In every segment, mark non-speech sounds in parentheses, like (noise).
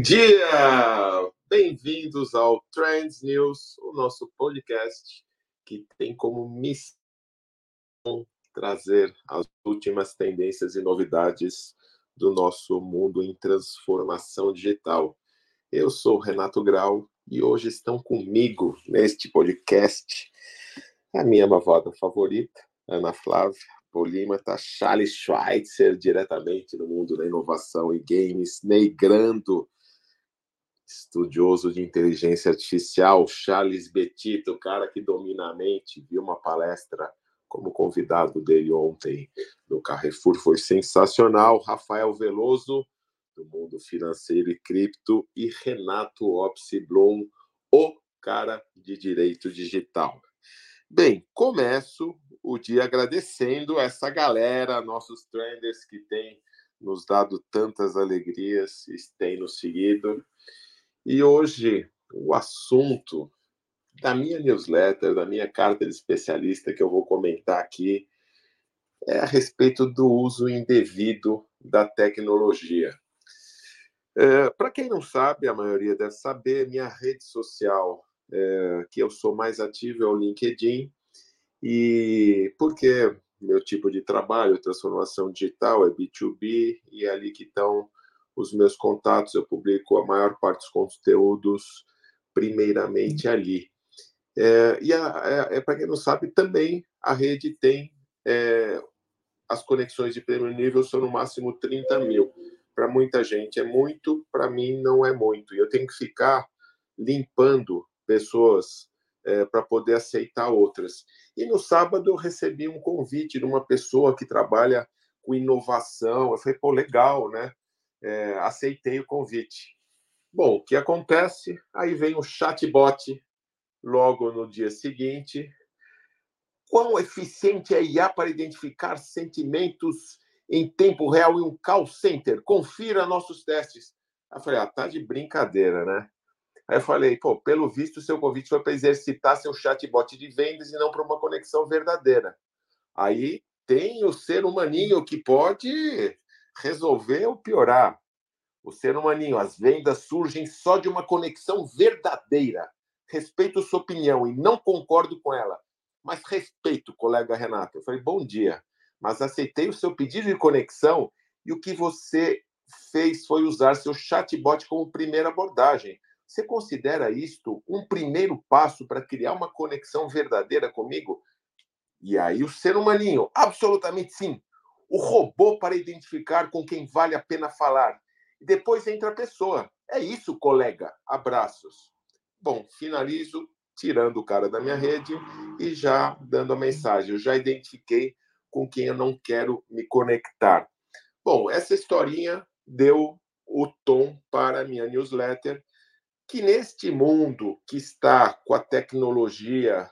Bom dia! Bem-vindos ao Trends News, o nosso podcast que tem como missão trazer as últimas tendências e novidades do nosso mundo em transformação digital. Eu sou Renato Grau e hoje estão comigo neste podcast a minha mavada favorita, Ana Flávia, polímata Charles Schweitzer, diretamente no mundo da inovação e games, negrando, estudioso de inteligência artificial, Charles Betito, o cara que domina a mente, viu uma palestra como convidado dele ontem no Carrefour, foi sensacional, Rafael Veloso, do mundo financeiro e cripto, e Renato Opsi Blum, o cara de direito digital. Bem, começo o dia agradecendo essa galera, nossos trenders que têm nos dado tantas alegrias têm nos seguido. E hoje o assunto da minha newsletter, da minha carta de especialista que eu vou comentar aqui é a respeito do uso indevido da tecnologia. É, Para quem não sabe, a maioria deve saber, minha rede social é, que eu sou mais ativo é o LinkedIn, e porque meu tipo de trabalho, transformação digital, é B2B, e é ali que estão os meus contatos, eu publico a maior parte dos conteúdos primeiramente ali. É, e é, é para quem não sabe, também a rede tem é, as conexões de primeiro nível são no máximo 30 mil. Para muita gente é muito, para mim não é muito. E eu tenho que ficar limpando pessoas é, para poder aceitar outras. E no sábado eu recebi um convite de uma pessoa que trabalha com inovação. Eu falei, pô, legal, né? É, aceitei o convite. Bom, o que acontece? Aí vem o chatbot logo no dia seguinte. Quão eficiente é a IA para identificar sentimentos em tempo real em um call center? Confira nossos testes. Aí eu falei, ah, tá de brincadeira, né? Aí eu falei, pô, pelo visto, seu convite foi para exercitar seu chatbot de vendas e não para uma conexão verdadeira. Aí tem o ser humaninho que pode resolver ou piorar. O ser humaninho, as vendas surgem só de uma conexão verdadeira. Respeito sua opinião e não concordo com ela. Mas respeito, colega Renato. Eu falei, bom dia. Mas aceitei o seu pedido de conexão e o que você fez foi usar seu chatbot como primeira abordagem. Você considera isto um primeiro passo para criar uma conexão verdadeira comigo? E aí o ser humaninho, absolutamente sim. O robô para identificar com quem vale a pena falar. E depois entra a pessoa. É isso, colega. Abraços. Bom, finalizo tirando o cara da minha rede e já dando a mensagem. Eu já identifiquei com quem eu não quero me conectar. Bom, essa historinha deu o tom para a minha newsletter que neste mundo que está com a tecnologia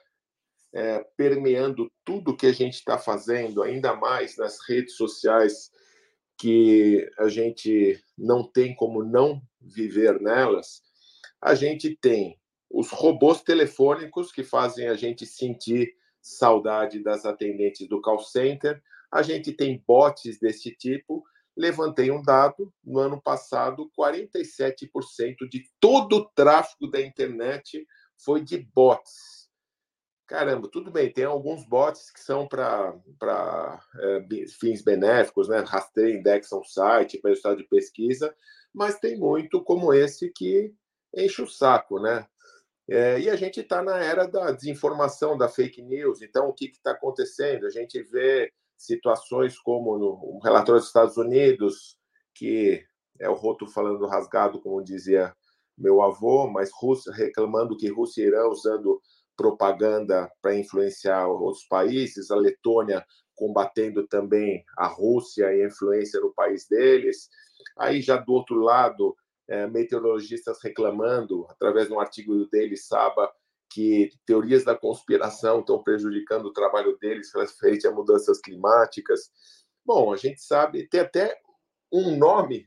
é, permeando tudo que a gente está fazendo, ainda mais nas redes sociais, que a gente não tem como não viver nelas, a gente tem os robôs telefônicos que fazem a gente sentir saudade das atendentes do call center, a gente tem bots desse tipo levantei um dado, no ano passado, 47% de todo o tráfego da internet foi de bots. Caramba, tudo bem, tem alguns bots que são para é, fins benéficos, né? Rastreio, indexam o site para resultado de pesquisa, mas tem muito como esse que enche o saco, né? É, e a gente está na era da desinformação, da fake news. Então, o que está acontecendo? A gente vê situações como no relatório dos Estados Unidos, que é o roto falando rasgado, como dizia meu avô, mas Rússia reclamando que Rússia e Irã usando propaganda para influenciar outros países, a Letônia combatendo também a Rússia e a influência no país deles. Aí já do outro lado, é, meteorologistas reclamando, através de um artigo dele, Saba, que teorias da conspiração estão prejudicando o trabalho deles frente a mudanças climáticas. Bom, a gente sabe, tem até um nome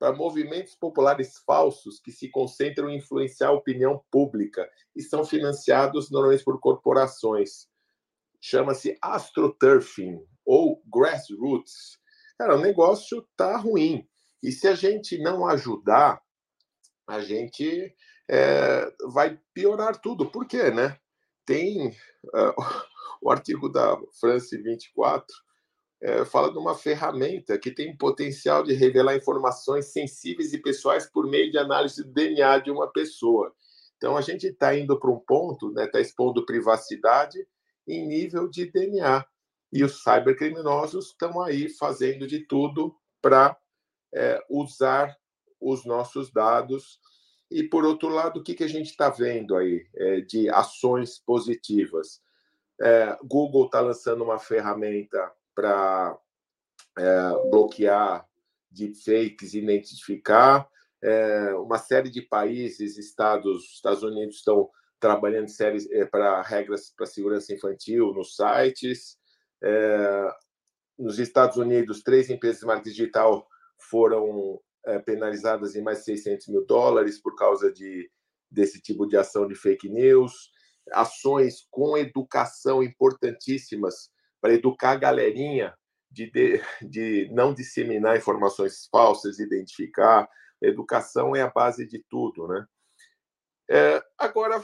para movimentos populares falsos que se concentram em influenciar a opinião pública e são financiados normalmente por corporações. Chama-se astroturfing ou grassroots. Cara, o negócio tá ruim. E se a gente não ajudar, a gente é, vai piorar tudo. Por quê, né? Tem uh, (laughs) o artigo da France 24 é, fala de uma ferramenta que tem potencial de revelar informações sensíveis e pessoais por meio de análise do DNA de uma pessoa. Então, a gente está indo para um ponto, está né, tá expondo privacidade em nível de DNA. E os cybercriminosos estão aí fazendo de tudo para é, usar os nossos dados. E, por outro lado, o que, que a gente está vendo aí é, de ações positivas? É, Google está lançando uma ferramenta para é, bloquear deepfakes, identificar. É, uma série de países, estados, Estados Unidos estão trabalhando séries é, para regras para segurança infantil nos sites. É, nos Estados Unidos, três empresas de marketing digital foram é, penalizadas em mais de 600 mil dólares por causa de, desse tipo de ação de fake news. Ações com educação importantíssimas para educar a galerinha de, de, (laughs) de não disseminar informações falsas, identificar. Educação é a base de tudo, né? É, agora,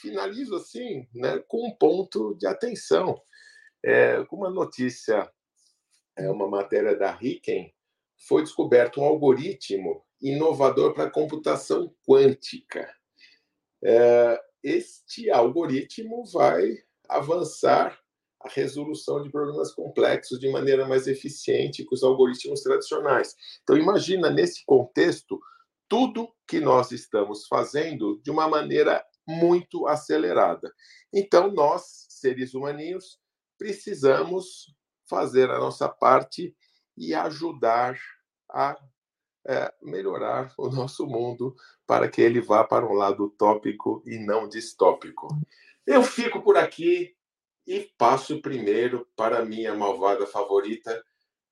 finalizo assim, né, com um ponto de atenção. É, uma notícia, é uma matéria da Riken, foi descoberto um algoritmo inovador para computação quântica. É, este algoritmo vai avançar a resolução de problemas complexos de maneira mais eficiente que os algoritmos tradicionais. Então, imagina nesse contexto tudo que nós estamos fazendo de uma maneira muito acelerada. Então, nós, seres humaninhos, precisamos fazer a nossa parte e ajudar a é, melhorar o nosso mundo para que ele vá para um lado utópico e não distópico. Eu fico por aqui e passo primeiro para minha malvada favorita,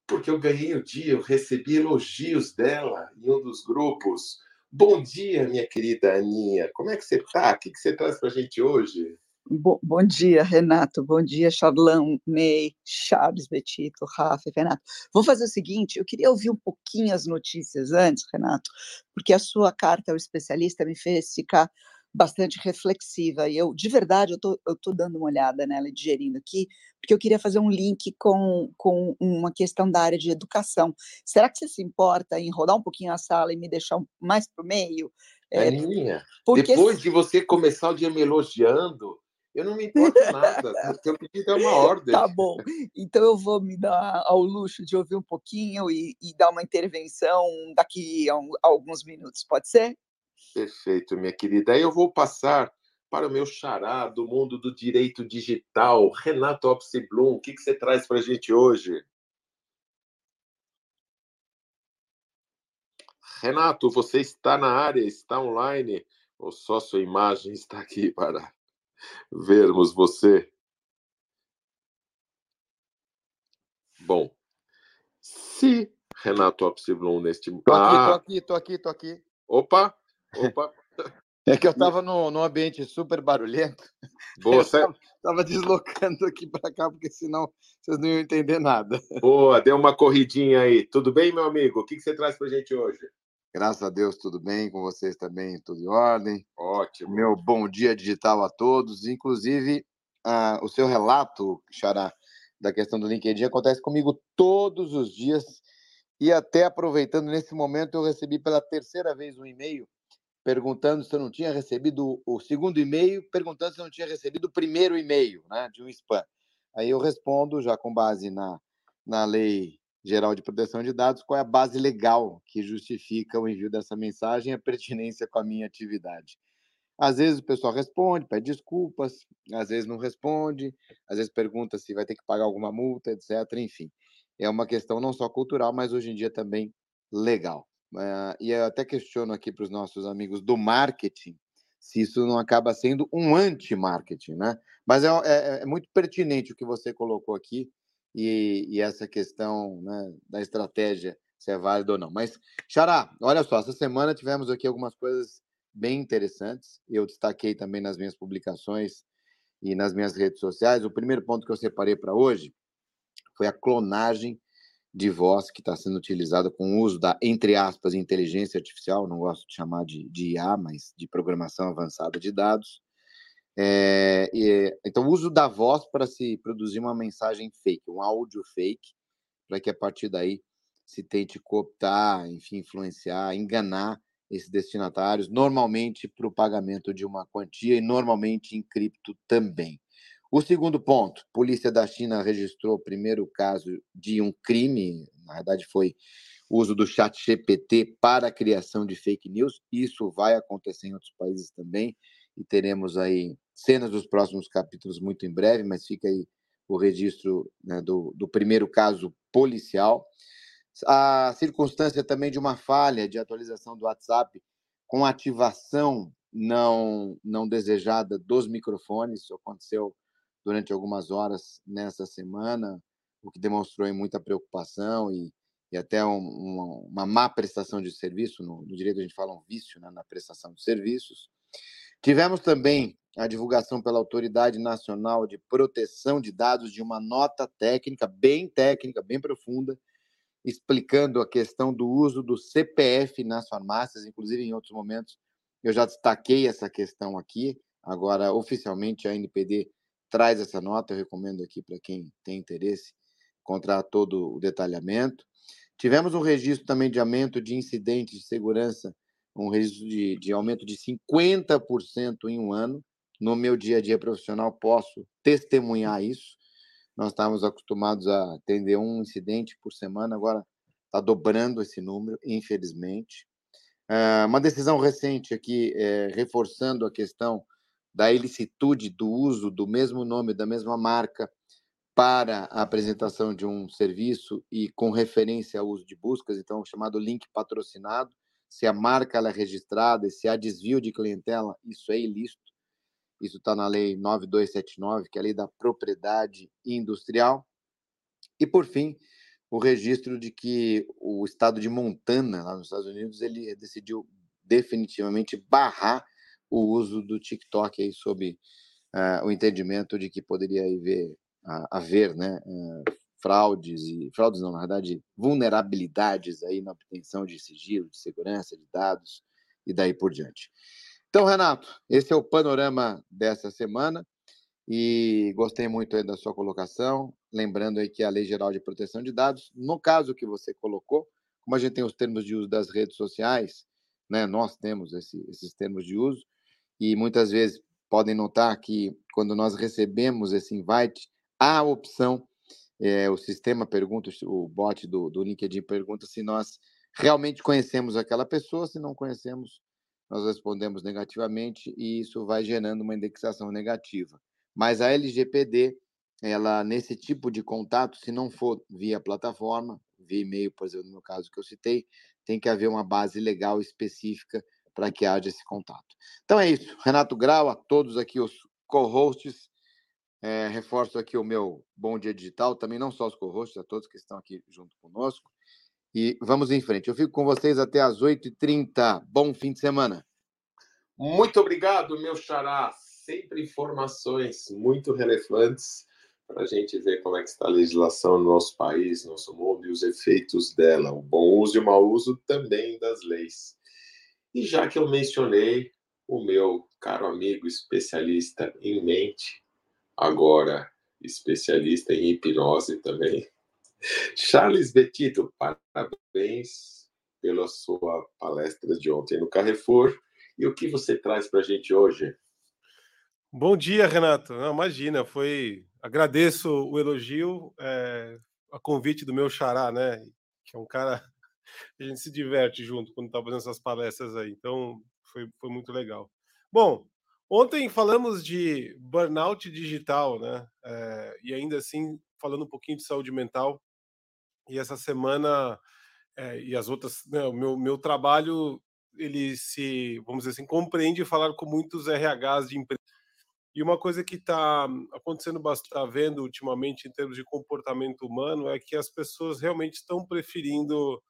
porque eu ganhei o dia, eu recebi elogios dela em um dos grupos. Bom dia, minha querida Aninha. Como é que você está? O que, que você traz para a gente hoje? Bom, bom, dia, Renato. Bom dia, Charlão, Ney, Chaves, Betito, Rafa, Renato. Vou fazer o seguinte: eu queria ouvir um pouquinho as notícias antes, Renato, porque a sua carta ao especialista me fez ficar bastante reflexiva. E eu, de verdade, eu tô, eu tô dando uma olhada nela e digerindo aqui, porque eu queria fazer um link com, com uma questão da área de educação. Será que você se importa em rodar um pouquinho a sala e me deixar mais para o meio? É, Aninha, porque... depois de você começar o dia me elogiando, eu não me importo nada. eu pedi é uma ordem. Tá bom. Então eu vou me dar ao luxo de ouvir um pouquinho e, e dar uma intervenção daqui a, um, a alguns minutos. Pode ser? Perfeito, minha querida. Aí eu vou passar para o meu xará do mundo do direito digital, Renato Opsi-Blum. O que, que você traz para a gente hoje? Renato, você está na área, está online, ou só sua imagem está aqui (laughs) para vermos você? Bom, se Renato Opsi-Blum neste... Tô aqui, ah, tô aqui, tô aqui, aqui. Opa, Opa! É que eu estava num, num ambiente super barulhento. (laughs) Boa, estava deslocando aqui para cá, porque senão vocês não iam entender nada. Boa, deu uma corridinha aí. Tudo bem, meu amigo? O que, que você traz para gente hoje? Graças a Deus, tudo bem. Com vocês também, tudo em ordem. Ótimo. Meu bom dia digital a todos. Inclusive, uh, o seu relato, Xará, da questão do LinkedIn acontece comigo todos os dias. E até aproveitando nesse momento, eu recebi pela terceira vez um e-mail perguntando se eu não tinha recebido o segundo e-mail, perguntando se eu não tinha recebido o primeiro e-mail, né, de um spam. Aí eu respondo, já com base na, na Lei Geral de Proteção de Dados, qual é a base legal que justifica o envio dessa mensagem e a (laughs) pertinência com a minha atividade. Às vezes o pessoal responde, pede desculpas, às vezes não responde, às vezes pergunta se vai ter que pagar alguma multa, etc. Enfim, é uma questão não só cultural, mas hoje em dia também legal. Uh, e eu até questiono aqui para os nossos amigos do marketing se isso não acaba sendo um anti-marketing, né? Mas é, é, é, muito pertinente o que você colocou aqui e, e essa questão né, da estratégia, se é válida ou não. Mas, Xará, olha só, essa semana tivemos aqui algumas coisas bem interessantes. Eu destaquei também nas minhas publicações e nas minhas redes sociais. O primeiro ponto que eu separei para hoje foi a clonagem de voz que está sendo utilizada com o uso da, entre aspas, inteligência artificial, não gosto de chamar de, de IA, mas de programação avançada de dados. É, então, o uso da voz para se produzir uma mensagem fake, um áudio fake, para que a partir daí se tente cooptar, enfim, influenciar, enganar esses destinatários, normalmente para o pagamento de uma quantia e normalmente em cripto também. O segundo ponto, a polícia da China registrou o primeiro caso de um crime, na verdade foi o uso do chat GPT para a criação de fake news. Isso vai acontecer em outros países também e teremos aí cenas dos próximos capítulos muito em breve, mas fica aí o registro né, do, do primeiro caso policial. A circunstância também de uma falha de atualização do WhatsApp com ativação não, não desejada dos microfones, isso aconteceu durante algumas horas nessa semana, o que demonstrou muita preocupação e, e até um, uma, uma, má prestação de serviço. No, no, direito a gente fala um vício né, na prestação de serviços. Tivemos também a divulgação pela Autoridade Nacional de Proteção de Dados de uma nota técnica, bem técnica, bem profunda, explicando a questão do uso do CPF nas farmácias, inclusive em outros momentos eu já destaquei essa questão aqui. Agora, oficialmente, a NPD traz essa nota, eu recomendo aqui para quem tem interesse encontrar todo o detalhamento. Tivemos um registro também de aumento de incidentes de segurança, um registro de, de aumento de 50% em um ano. No meu dia a dia profissional, posso testemunhar isso. Nós estávamos acostumados a atender um incidente por semana, agora está dobrando esse número, infelizmente. Uh, uma decisão recente aqui, é, reforçando a questão da ilicitude do uso do mesmo nome, da mesma marca, para a apresentação de um serviço e com referência ao uso de buscas, então chamado link patrocinado. Se a marca é registrada e se há desvio de clientela, isso é ilícito. Isso está na Lei 9279, que é a Lei da Propriedade Industrial. E, por fim, o registro de que o estado de Montana, lá nos Estados Unidos, ele decidiu definitivamente barrar o uso do TikTok aí sob uh, o entendimento de que poderia haver, uh, haver né, uh, fraudes e fraudes não, na verdade, vulnerabilidades aí na obtenção de sigilo, de segurança de dados e daí por diante. Então, Renato, esse é o panorama dessa semana e gostei muito da sua colocação, lembrando aí que a Lei Geral de Proteção de Dados, no caso que você colocou, como a gente tem os termos de uso das redes sociais, né, nós temos esse, esses termos de uso, e muitas vezes podem notar que quando nós recebemos esse invite, há a opção, é, o sistema pergunta, o bot do, do LinkedIn pergunta se nós realmente conhecemos aquela pessoa, se não conhecemos, nós respondemos negativamente e isso vai gerando uma indexação negativa. Mas a LGPD, ela nesse tipo de contato, se não for via plataforma, via e-mail, por exemplo, no meu caso que eu citei, tem que haver uma base legal específica para que haja esse contato. Então é isso. Renato Grau, a todos aqui os co-hosts. É, reforço aqui o meu bom dia digital, também não só os co-hosts, a todos que estão aqui junto conosco. E vamos em frente. Eu fico com vocês até às 8h30. Bom fim de semana. Muito obrigado, meu xará. Sempre informações muito relevantes para a gente ver como é que está a legislação no nosso país, no nosso mundo e os efeitos dela, o bom uso e o mau uso também das leis. E já que eu mencionei o meu caro amigo especialista em mente, agora especialista em hipnose também, (laughs) Charles Betito, parabéns pela sua palestra de ontem no Carrefour. E o que você traz para a gente hoje? Bom dia, Renato. Não, imagina, foi. Agradeço o elogio, é, a convite do meu xará, né? Que é um cara a gente se diverte junto quando está fazendo essas palestras aí. Então, foi, foi muito legal. Bom, ontem falamos de burnout digital, né? É, e ainda assim, falando um pouquinho de saúde mental. E essa semana, é, e as outras, né, o meu, meu trabalho, ele se, vamos dizer assim, compreende falar com muitos RHs de empresas. E uma coisa que está acontecendo bastante, está vendo ultimamente em termos de comportamento humano, é que as pessoas realmente estão preferindo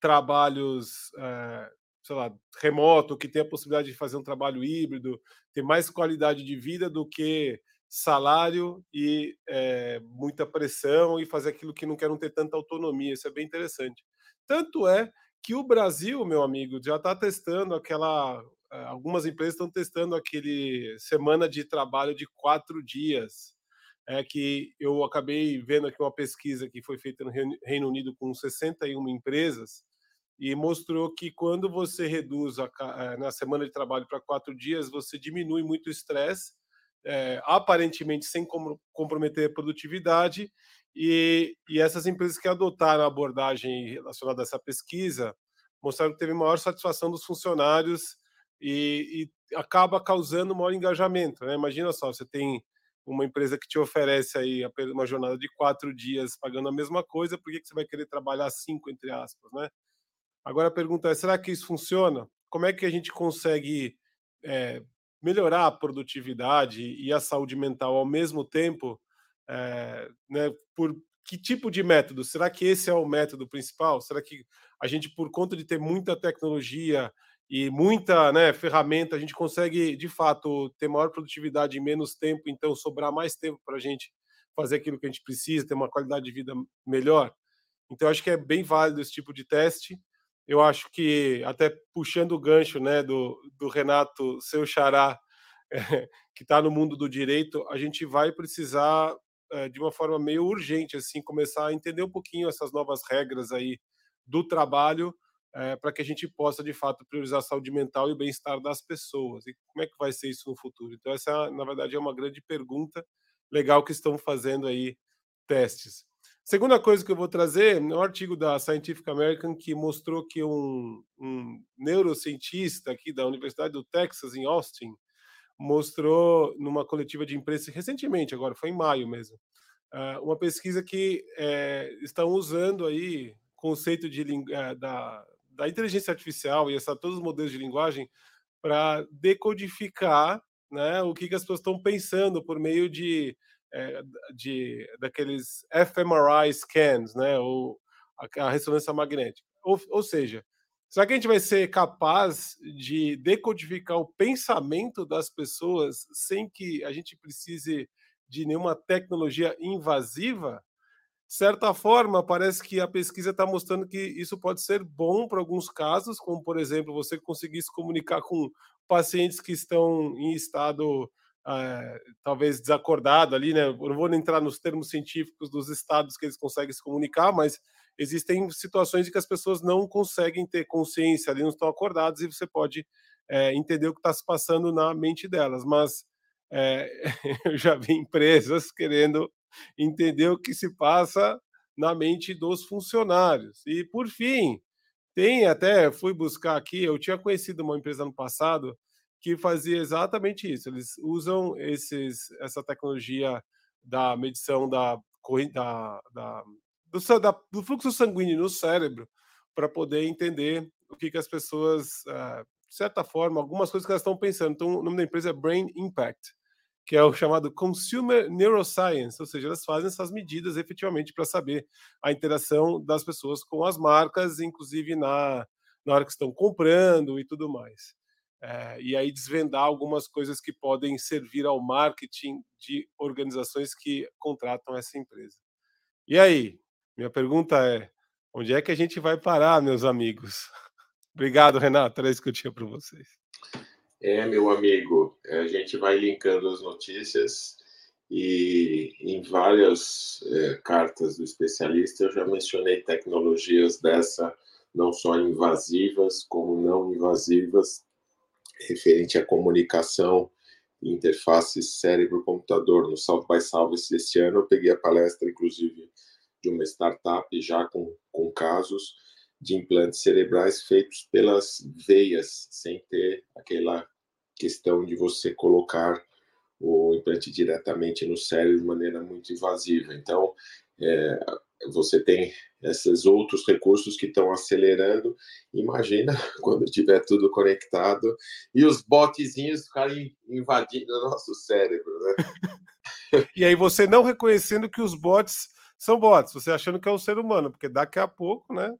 trabalhos, é, sei lá, remoto, que tem a possibilidade de fazer um trabalho híbrido, ter mais qualidade de vida do que salário e é, muita pressão e fazer aquilo que não quer não ter tanta autonomia. Isso é bem interessante. Tanto é que o Brasil, meu amigo, já está testando aquela. Eh, algumas empresas estão testando aquele semana de trabalho de quatro dias. É que eu acabei vendo aqui uma pesquisa que foi feita no Reino Unido com 61 empresas e mostrou que quando você reduz a, eh, na semana de trabalho para quatro dias, você diminui muito o estresse, é, aparentemente sem comprometer a produtividade. E, e essas empresas que adotaram a abordagem relacionada a essa pesquisa mostraram que teve maior satisfação dos funcionários e, e acaba causando maior engajamento. Né? Imagina só, você tem uma empresa que te oferece aí uma jornada de quatro dias pagando a mesma coisa, por que, que você vai querer trabalhar cinco, entre aspas, né? Agora a pergunta é: será que isso funciona? Como é que a gente consegue é, melhorar a produtividade e a saúde mental ao mesmo tempo? É, né, por que tipo de método? Será que esse é o método principal? Será que a gente, por conta de ter muita tecnologia e muita né, ferramenta, a gente consegue de fato ter maior produtividade em menos tempo, então sobrar mais tempo para a gente fazer aquilo que a gente precisa, ter uma qualidade de vida melhor? Então, acho que é bem válido esse tipo de teste eu acho que, até puxando o gancho né, do, do Renato, seu xará, é, (laughs) que está no mundo do direito, a gente vai precisar, é, de uma forma meio urgente, assim, começar a entender um pouquinho essas novas regras aí do trabalho, é, para que a gente possa, de fato, priorizar a saúde mental e o bem-estar das pessoas. E como é que vai ser isso no futuro? Então, essa, na verdade, é uma grande pergunta. Legal que estão fazendo aí testes. Segunda coisa que eu vou trazer é um artigo da Scientific American que mostrou que um, um neurocientista aqui da Universidade do Texas, em Austin, mostrou numa coletiva de imprensa recentemente, agora foi em maio mesmo, uh, uma pesquisa que é, estão usando aí conceito de uh, da, da inteligência artificial e essa, todos os modelos de linguagem para decodificar né, o que, que as pessoas estão pensando por meio de é, de, daqueles fMRI scans, né, ou a, a ressonância magnética. Ou, ou seja, será que a gente vai ser capaz de decodificar o pensamento das pessoas sem que a gente precise de nenhuma tecnologia invasiva? De certa forma, parece que a pesquisa está mostrando que isso pode ser bom para alguns casos, como, por exemplo, você conseguir se comunicar com pacientes que estão em estado é, talvez desacordado ali, né? Eu não vou entrar nos termos científicos dos estados que eles conseguem se comunicar, mas existem situações em que as pessoas não conseguem ter consciência ali, não estão acordadas e você pode é, entender o que está se passando na mente delas. Mas é, (laughs) eu já vi empresas querendo entender o que se passa na mente dos funcionários. E por fim, tem até fui buscar aqui, eu tinha conhecido uma empresa no passado que fazia exatamente isso. Eles usam esses, essa tecnologia da medição da, da, da, do, da, do fluxo sanguíneo no cérebro para poder entender o que, que as pessoas, uh, de certa forma, algumas coisas que elas estão pensando. Então, o nome da empresa é Brain Impact, que é o chamado Consumer Neuroscience, ou seja, elas fazem essas medidas efetivamente para saber a interação das pessoas com as marcas, inclusive na, na hora que estão comprando e tudo mais é, e aí desvendar algumas coisas que podem servir ao marketing de organizações que contratam essa empresa. E aí, minha pergunta é: onde é que a gente vai parar, meus amigos? (laughs) Obrigado, Renato. Era isso que eu tinha para vocês. É, meu amigo, é, a gente vai linkando as notícias e em várias é, cartas do especialista eu já mencionei tecnologias dessa, não só invasivas, como não invasivas, referente à comunicação, interface cérebro-computador. No South by Southwest deste ano, eu peguei a palestra, inclusive, de uma startup já com, com casos de implantes cerebrais feitos pelas veias, sem ter aquela questão de você colocar o implante diretamente no cérebro de maneira muito invasiva. Então, é, você tem esses outros recursos que estão acelerando. Imagina (laughs) quando tiver tudo conectado e os botzinhos ficarem invadindo o nosso cérebro, né? (laughs) e aí você não reconhecendo que os bots são bots, você achando que é um ser humano, porque daqui a pouco, né?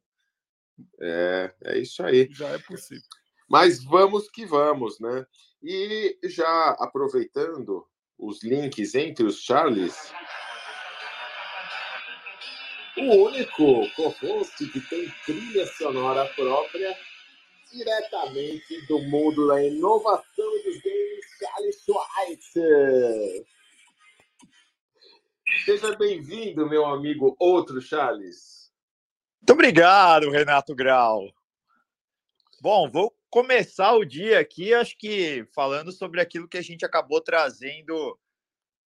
É, é isso aí. Já é possível. Mas vamos que vamos, né? E já aproveitando os links entre os Charles. O único co-host que tem trilha sonora própria diretamente do mundo da inovação dos games, Charles Schweitzer. Seja bem-vindo, meu amigo outro Charles. Muito obrigado, Renato Grau. Bom, vou começar o dia aqui, acho que falando sobre aquilo que a gente acabou trazendo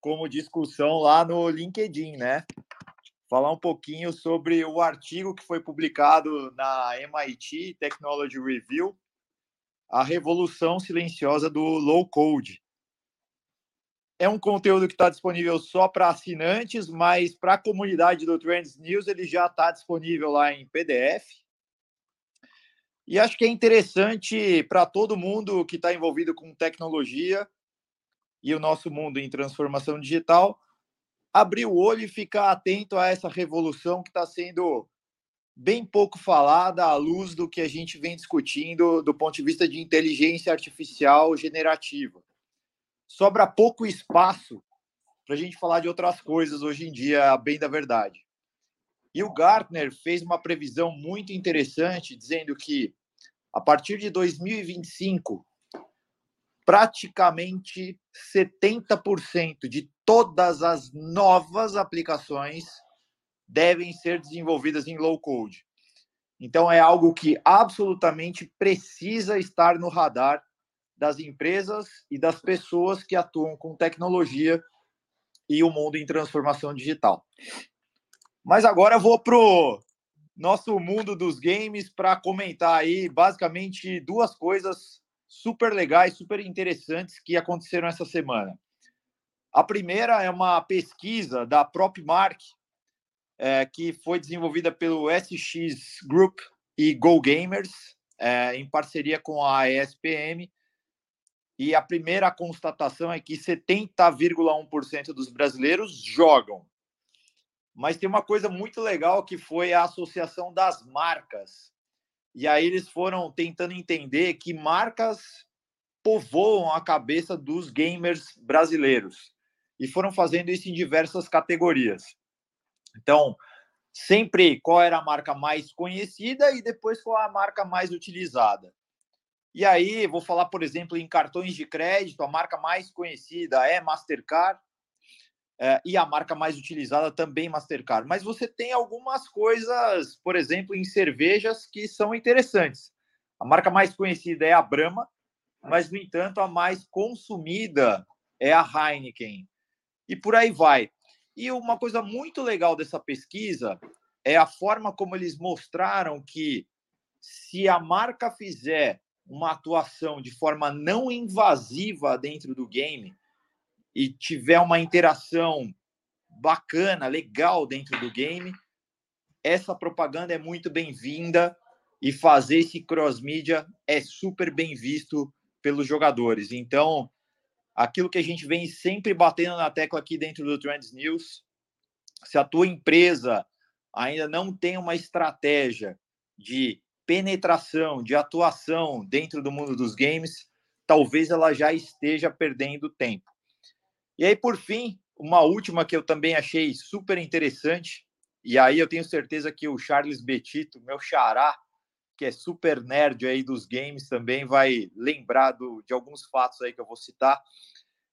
como discussão lá no LinkedIn, né? Falar um pouquinho sobre o artigo que foi publicado na MIT Technology Review, a revolução silenciosa do low code. É um conteúdo que está disponível só para assinantes, mas para a comunidade do Trends News ele já está disponível lá em PDF. E acho que é interessante para todo mundo que está envolvido com tecnologia e o nosso mundo em transformação digital abrir o olho e ficar atento a essa revolução que está sendo bem pouco falada à luz do que a gente vem discutindo do ponto de vista de inteligência artificial generativa. Sobra pouco espaço para a gente falar de outras coisas hoje em dia, bem da verdade. E o Gartner fez uma previsão muito interessante, dizendo que a partir de 2025, praticamente 70% de todas as novas aplicações devem ser desenvolvidas em low code. Então, é algo que absolutamente precisa estar no radar das empresas e das pessoas que atuam com tecnologia e o mundo em transformação digital. Mas agora eu vou para o nosso mundo dos games para comentar aí basicamente duas coisas super legais, super interessantes que aconteceram essa semana. A primeira é uma pesquisa da PropMark, é, que foi desenvolvida pelo SX Group e Go Gamers, é, em parceria com a ESPM. E a primeira constatação é que 70,1% dos brasileiros jogam mas tem uma coisa muito legal que foi a associação das marcas. E aí eles foram tentando entender que marcas povoam a cabeça dos gamers brasileiros. E foram fazendo isso em diversas categorias. Então, sempre qual era a marca mais conhecida e depois qual a marca mais utilizada. E aí, vou falar, por exemplo, em cartões de crédito, a marca mais conhecida é Mastercard, é, e a marca mais utilizada também Mastercard. Mas você tem algumas coisas, por exemplo, em cervejas que são interessantes. A marca mais conhecida é a Brahma, mas, no entanto, a mais consumida é a Heineken. E por aí vai. E uma coisa muito legal dessa pesquisa é a forma como eles mostraram que se a marca fizer uma atuação de forma não invasiva dentro do game, e tiver uma interação bacana, legal dentro do game, essa propaganda é muito bem-vinda e fazer esse cross-mídia é super bem visto pelos jogadores. Então, aquilo que a gente vem sempre batendo na tecla aqui dentro do Trends News, se a tua empresa ainda não tem uma estratégia de penetração, de atuação dentro do mundo dos games, talvez ela já esteja perdendo tempo. E aí, por fim, uma última que eu também achei super interessante, e aí eu tenho certeza que o Charles Betito, meu xará, que é super nerd aí dos games, também vai lembrar do, de alguns fatos aí que eu vou citar,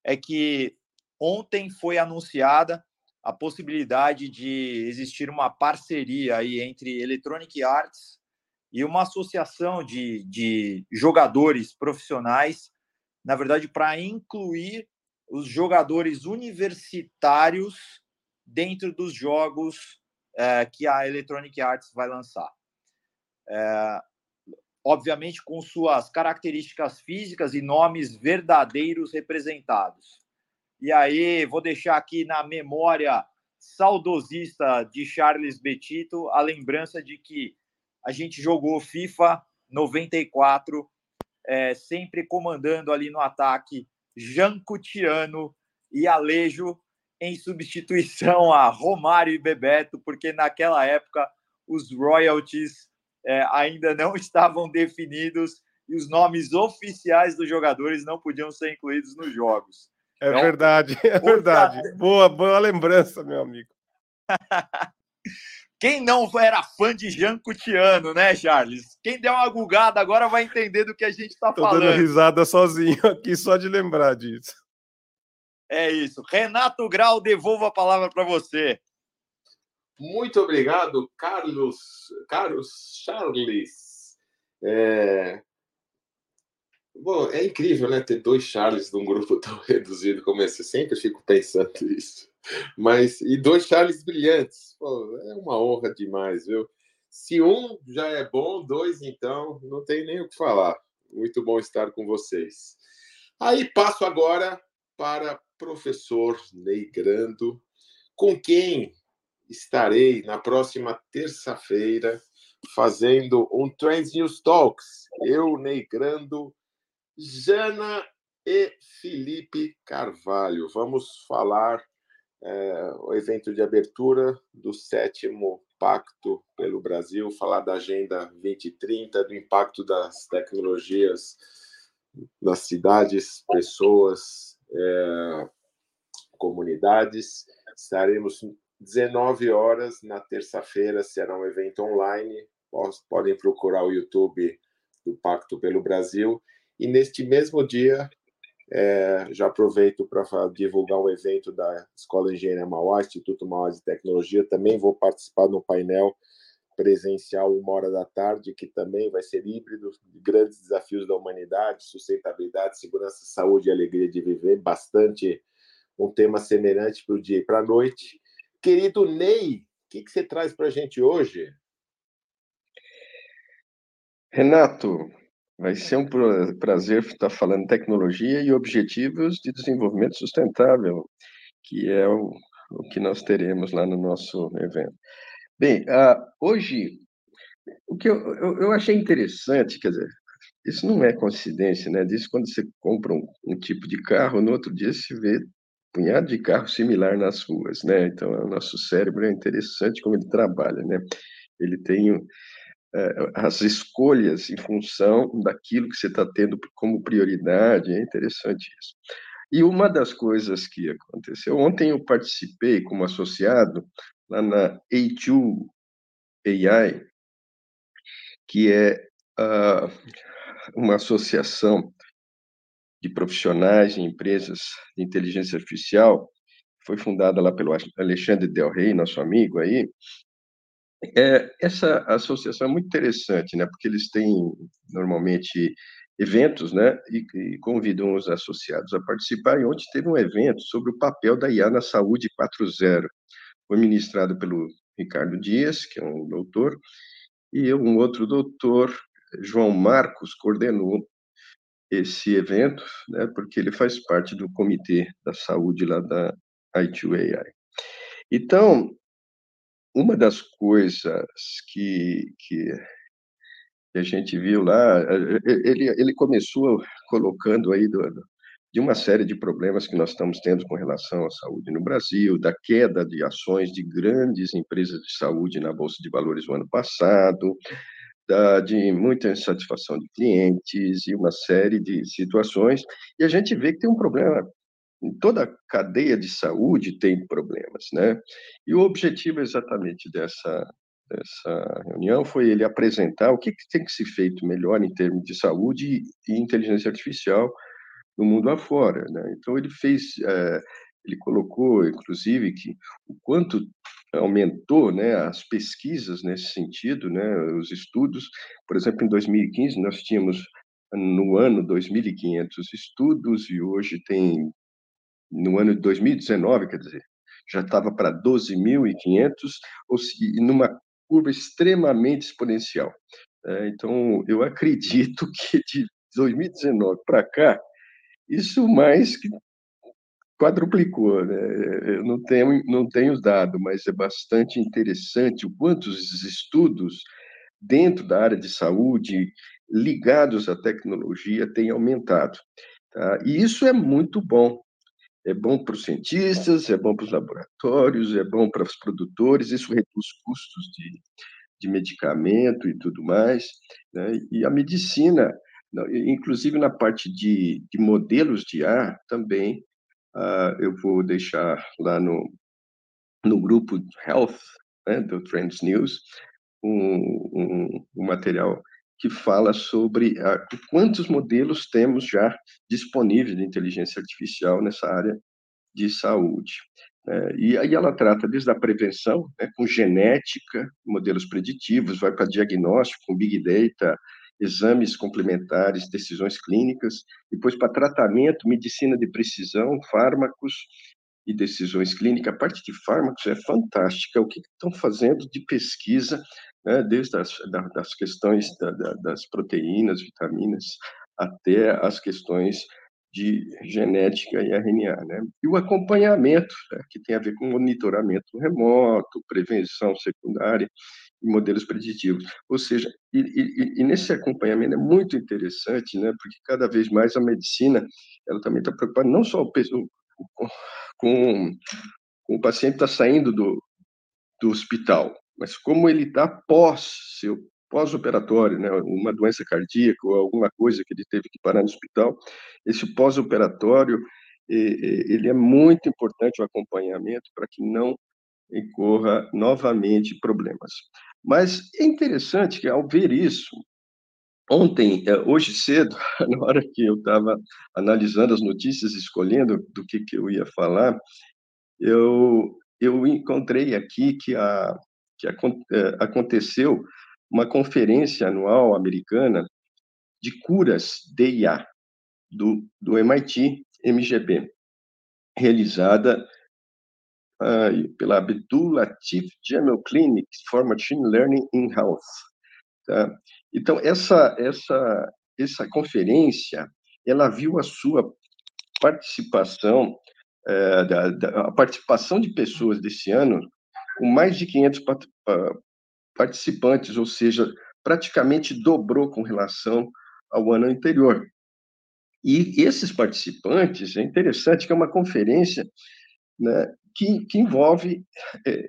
é que ontem foi anunciada a possibilidade de existir uma parceria aí entre Electronic Arts e uma associação de, de jogadores profissionais, na verdade, para incluir os jogadores universitários dentro dos jogos é, que a Electronic Arts vai lançar. É, obviamente, com suas características físicas e nomes verdadeiros representados. E aí, vou deixar aqui na memória saudosista de Charles Betito a lembrança de que a gente jogou FIFA 94, é, sempre comandando ali no ataque Jancutiano e Alejo em substituição a Romário e Bebeto, porque naquela época os royalties é, ainda não (laughs) estavam definidos e os nomes oficiais dos jogadores não podiam ser incluídos nos jogos. É então, verdade, (laughs) é verdade. Boa, boa lembrança, meu amigo. (laughs) Quem não era fã de Jean Cutiano, né, Charles? Quem der uma gugada agora vai entender do que a gente está falando. Tô dando risada sozinho aqui, só de lembrar disso. É isso. Renato Grau, devolvo a palavra para você. Muito obrigado, Carlos, Carlos Charles. É... Bom, é incrível, né? Ter dois Charles num grupo tão (laughs) reduzido como esse. Eu sempre fico pensando isso. Mas, e dois Charles brilhantes. Pô, é uma honra demais, viu? Se um já é bom, dois, então, não tem nem o que falar. Muito bom estar com vocês. Aí passo agora para professor Ney Grando, com quem estarei na próxima terça-feira fazendo um Trends News Talks. Eu, Ney Grando, Jana e Felipe Carvalho. Vamos falar é, o evento de abertura do sétimo Pacto pelo Brasil, falar da Agenda 2030, do impacto das tecnologias nas cidades, pessoas, é, comunidades. Estaremos 19 horas na terça-feira, será um evento online. Podem procurar o YouTube do Pacto pelo Brasil. E neste mesmo dia, é, já aproveito para divulgar um evento da Escola Engenharia Mauá, Instituto Mauá de Tecnologia. Também vou participar no painel presencial uma hora da tarde, que também vai ser híbrido, de grandes desafios da humanidade, sustentabilidade, segurança, saúde e alegria de viver, bastante um tema semelhante para o dia e para a noite. Querido Ney, o que, que você traz para a gente hoje? Renato, vai ser um prazer estar falando tecnologia e objetivos de desenvolvimento sustentável, que é o, o que nós teremos lá no nosso evento. Bem, uh, hoje, o que eu, eu, eu, achei interessante, quer dizer, isso não é coincidência, né? Diz quando você compra um, um tipo de carro, no outro dia se vê punhado de carro similar nas ruas, né? Então, o nosso cérebro é interessante como ele trabalha, né? Ele tem as escolhas em função daquilo que você está tendo como prioridade, é interessante isso. E uma das coisas que aconteceu, ontem eu participei como associado lá na A2 AI, que é uh, uma associação de profissionais e empresas de inteligência artificial, foi fundada lá pelo Alexandre Del Rey, nosso amigo aí. É, essa associação é muito interessante, né? Porque eles têm normalmente eventos, né? E, e, convidam os associados a participar. E ontem teve um evento sobre o papel da IA na saúde 4.0. Foi ministrado pelo Ricardo Dias, que é um doutor, e um outro doutor, João Marcos, coordenou esse evento, né, porque ele faz parte do comitê da saúde lá da I2AI. Então, uma das coisas que, que a gente viu lá, ele, ele começou colocando aí do, de uma série de problemas que nós estamos tendo com relação à saúde no Brasil, da queda de ações de grandes empresas de saúde na Bolsa de Valores no ano passado, da, de muita insatisfação de clientes e uma série de situações. E a gente vê que tem um problema em toda a cadeia de saúde tem problemas, né? E o objetivo exatamente dessa dessa reunião foi ele apresentar o que, que tem que ser feito melhor em termos de saúde e inteligência artificial no mundo afora, né? Então ele fez é, ele colocou, inclusive, que o quanto aumentou né, as pesquisas nesse sentido, né, os estudos. Por exemplo, em 2015, nós tínhamos, no ano, 2.500 estudos, e hoje tem, no ano de 2019, quer dizer, já estava para 12.500, ou se, numa curva extremamente exponencial. É, então, eu acredito (laughs) que de 2019 para cá, isso mais que quadruplicou, né? Eu não tenho, não tenho os dados, mas é bastante interessante o quanto os estudos dentro da área de saúde ligados à tecnologia têm aumentado. Tá? E isso é muito bom. É bom para os cientistas, é bom para os laboratórios, é bom para os produtores, isso reduz custos de, de medicamento e tudo mais. Né? E a medicina, inclusive na parte de, de modelos de ar, também uh, eu vou deixar lá no, no grupo Health né, do Trends News um, um, um material que fala sobre uh, quantos modelos temos já disponíveis de inteligência artificial nessa área de saúde. É, e aí ela trata desde a prevenção, né, com genética, modelos preditivos, vai para diagnóstico, com big data, exames complementares, decisões clínicas, depois para tratamento, medicina de precisão, fármacos e decisões clínicas. A parte de fármacos é fantástica. O que estão fazendo de pesquisa, né, desde as das questões da, da, das proteínas, vitaminas, até as questões de genética e RNA, né? E o acompanhamento, né, que tem a ver com monitoramento remoto, prevenção secundária e modelos preditivos. Ou seja, e, e, e, nesse acompanhamento é muito interessante, né? Porque cada vez mais a medicina, ela também está preocupada não só com, com, com o paciente está saindo do, do hospital, mas como ele está pós seu pós-operatório, né, uma doença cardíaca ou alguma coisa que ele teve que parar no hospital, esse pós-operatório, ele é muito importante o acompanhamento para que não incorra novamente problemas. Mas é interessante que, ao ver isso, ontem, é, hoje cedo, (laughs) na hora que eu estava analisando as notícias, escolhendo do que, que eu ia falar, eu, eu encontrei aqui que, a, que a, é, aconteceu uma conferência anual americana de curas de IA, do, do MIT MGB, realizada uh, pela Abdul Latif Jamel Clinic for Machine Learning in Health. Tá? Então, essa, essa, essa conferência, ela viu a sua participação, uh, da, da, a participação de pessoas desse ano, com mais de 500 participantes, ou seja, praticamente dobrou com relação ao ano anterior. E esses participantes, é interessante que é uma conferência né, que, que envolve, é,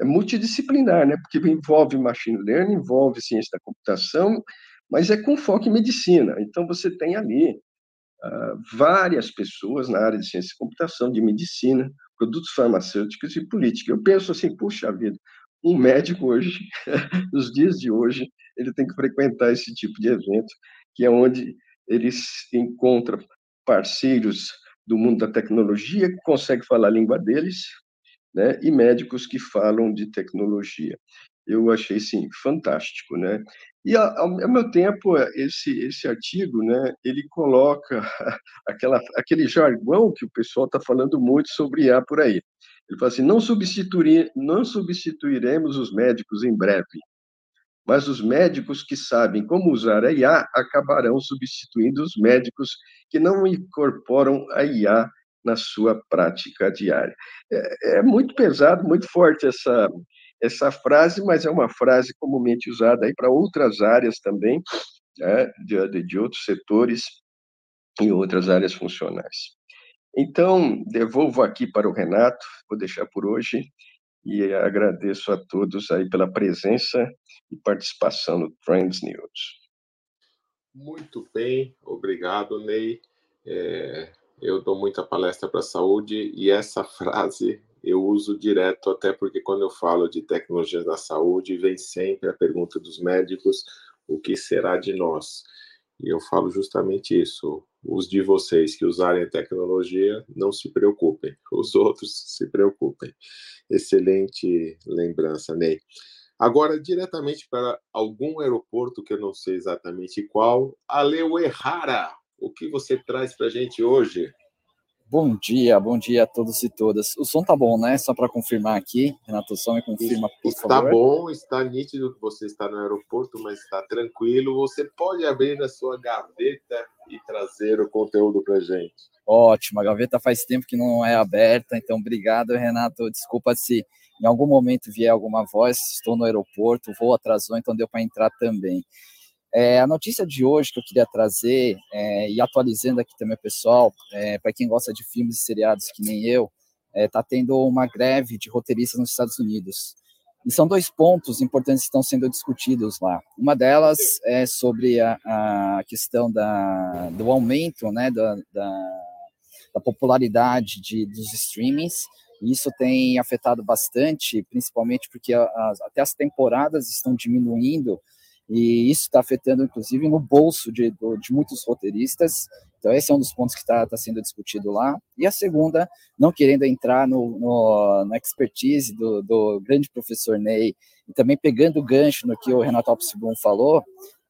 é multidisciplinar, né, porque envolve machine learning, envolve ciência da computação, mas é com foco em medicina. Então, você tem ali uh, várias pessoas na área de ciência da computação, de medicina, produtos farmacêuticos e política. Eu penso assim, puxa vida, um médico hoje, (laughs) nos dias de hoje, ele tem que frequentar esse tipo de evento, que é onde ele encontra parceiros do mundo da tecnologia que conseguem falar a língua deles, né, e médicos que falam de tecnologia. Eu achei sim fantástico, né? E ao, mesmo tempo esse esse artigo, né, ele coloca (laughs) aquela aquele jargão que o pessoal está falando muito sobre IA por aí. Ele fala assim: não, substituir, não substituiremos os médicos em breve, mas os médicos que sabem como usar a IA acabarão substituindo os médicos que não incorporam a IA na sua prática diária. É, é muito pesado, muito forte essa, essa frase, mas é uma frase comumente usada aí para outras áreas também, né, de, de outros setores e outras áreas funcionais. Então, devolvo aqui para o Renato, vou deixar por hoje, e agradeço a todos aí pela presença e participação no Trends News. Muito bem, obrigado, Ney. É, eu dou muita palestra para a saúde e essa (laughs) frase eu uso direto, até porque quando eu falo de tecnologias da saúde, vem sempre a pergunta dos médicos: o que será de nós? E eu falo justamente isso. Os de vocês que usarem a tecnologia, não se preocupem. (laughs) Os outros se preocupem. Excelente lembrança, Ney. Agora, diretamente para algum aeroporto que eu não sei exatamente qual, Aleu Errara, o que você traz para a gente hoje? Bom dia, bom dia a todos e todas. O som tá bom, né? Só para confirmar aqui, Renato, só me confirma, por está favor. Está bom, está nítido que você está no aeroporto, mas está tranquilo. Você pode abrir a sua gaveta e trazer o conteúdo para gente. Ótimo, a gaveta faz tempo que não é aberta, então obrigado, Renato. Desculpa se em algum momento vier alguma voz, estou no aeroporto, voo atrasou, então deu para entrar também. É, a notícia de hoje que eu queria trazer, é, e atualizando aqui também o pessoal, é, para quem gosta de filmes e seriados que nem eu, está é, tendo uma greve de roteiristas nos Estados Unidos. E são dois pontos importantes que estão sendo discutidos lá. Uma delas é sobre a, a questão da, do aumento né, da, da, da popularidade de, dos streamings, e isso tem afetado bastante, principalmente porque até as temporadas estão diminuindo, e isso está afetando, inclusive, no bolso de, de muitos roteiristas. Então, esse é um dos pontos que está tá sendo discutido lá. E a segunda, não querendo entrar no, no, na expertise do, do, grande professor Ney, e também pegando o gancho no que o Renato Alves falou,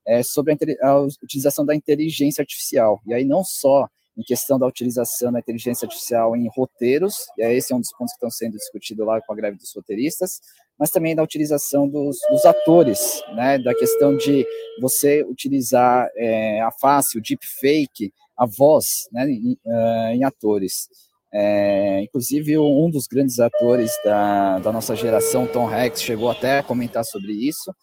é sobre a, a utilização da inteligência artificial. E aí, não só em questão da utilização da inteligência artificial em roteiros, e esse é um dos pontos que estão sendo discutidos lá com a greve dos roteiristas, mas também da utilização dos, dos atores, né, da questão de você utilizar é, a face, o deepfake, a voz, né, em, uh, em atores. É, inclusive, um dos grandes atores da, da nossa geração, Tom Hanks, chegou até a comentar sobre isso,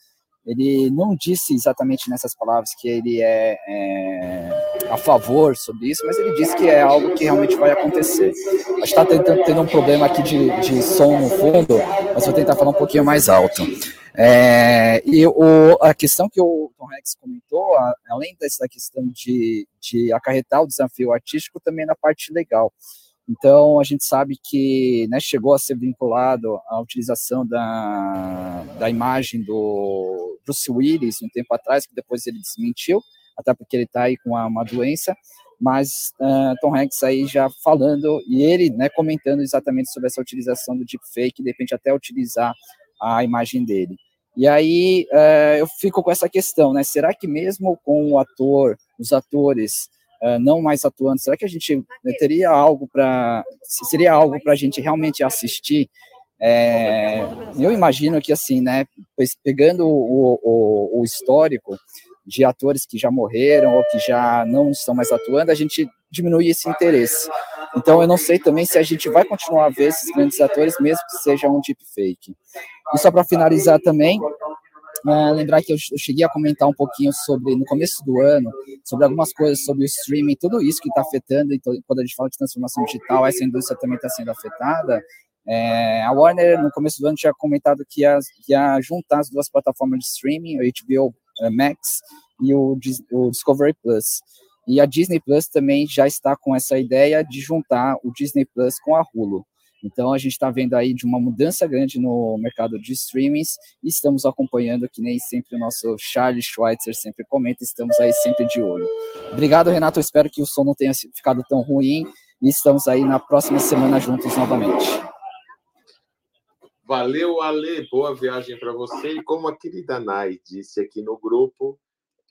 ele não disse exatamente nessas palavras que ele é, é, a favor sobre isso, mas ele disse que é algo que realmente vai acontecer. A gente está tendo um problema aqui de, de som no fundo, mas vou tentar falar um pouquinho mais alto. É, e o, a questão que o Tom Rex comentou, a, além dessa questão de, de acarretar o desafio artístico, também na parte legal. Então, a gente sabe que né, chegou a ser vinculado à utilização da, da imagem do Bruce Willis um tempo atrás, que depois ele desmentiu, até porque ele está aí com uma, doença, mas uh, Tom Hanks aí já falando, e ele né, comentando exatamente sobre essa utilização do deepfake, de repente até utilizar a imagem dele. E aí uh, eu fico com essa questão, né? Será que mesmo com o ator, os atores uh, não mais atuando, será que a gente teria algo para seria algo para a gente realmente assistir? É, eu imagino que assim, né, pegando o, o, o, histórico de atores que já morreram ou que já não estão mais atuando, a gente diminui esse interesse. Então eu não sei também se a gente vai continuar a ver esses grandes atores, mesmo que seja um deepfake. E só para finalizar também, Uh, lembrar que eu, eu, cheguei a comentar um pouquinho sobre, no começo do ano, sobre algumas coisas sobre o streaming, tudo isso que está afetando, então, quando a gente fala de transformação digital, essa indústria também está sendo afetada. É, a Warner, no começo do ano, tinha comentado que ia, ia juntar as duas plataformas de streaming, o HBO eh, Max e o, o Discovery Plus. E a Disney Plus também já está com essa ideia de juntar o Disney Plus com a Hulu. Então, a gente está vendo aí de uma mudança grande no mercado de streamings e estamos acompanhando, que nem sempre o nosso Charles Schweitzer sempre comenta, estamos aí sempre de olho. Obrigado, Renato. Espero que o som não tenha ficado tão ruim e estamos aí na próxima semana juntos novamente. Valeu, Ale. Boa viagem para você. E como a querida Nai disse aqui no grupo,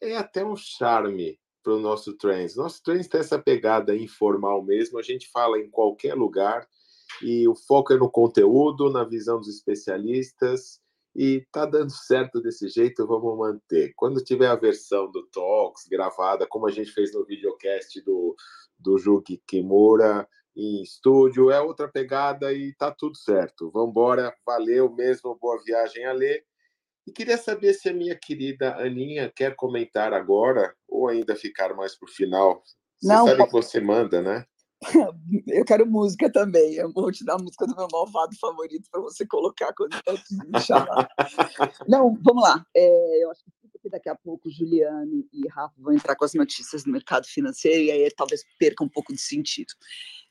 é até um charme para o nosso Trends. Nosso Trends tem essa pegada informal mesmo, a gente fala em qualquer lugar e o foco é no conteúdo, na visão dos especialistas, e tá dando certo desse jeito, vamos manter. Quando tiver a versão do Talks gravada, como a gente fez no videocast do, do Juki Kimura, em estúdio, é outra pegada e tá tudo certo. Vamos embora, valeu mesmo, boa viagem, Ale. E queria saber se a minha querida Aninha quer comentar agora ou ainda ficar mais para o final. Você Não, sabe que você manda, né? (laughs) Eu quero música também. Eu vou te dar a música do meu malvado favorito para você colocar quando me chamar. (laughs) Não, vamos lá. É, eu acho que daqui a pouco Juliano e Rafa vão entrar com as notícias do mercado financeiro e aí talvez perca um pouco de sentido.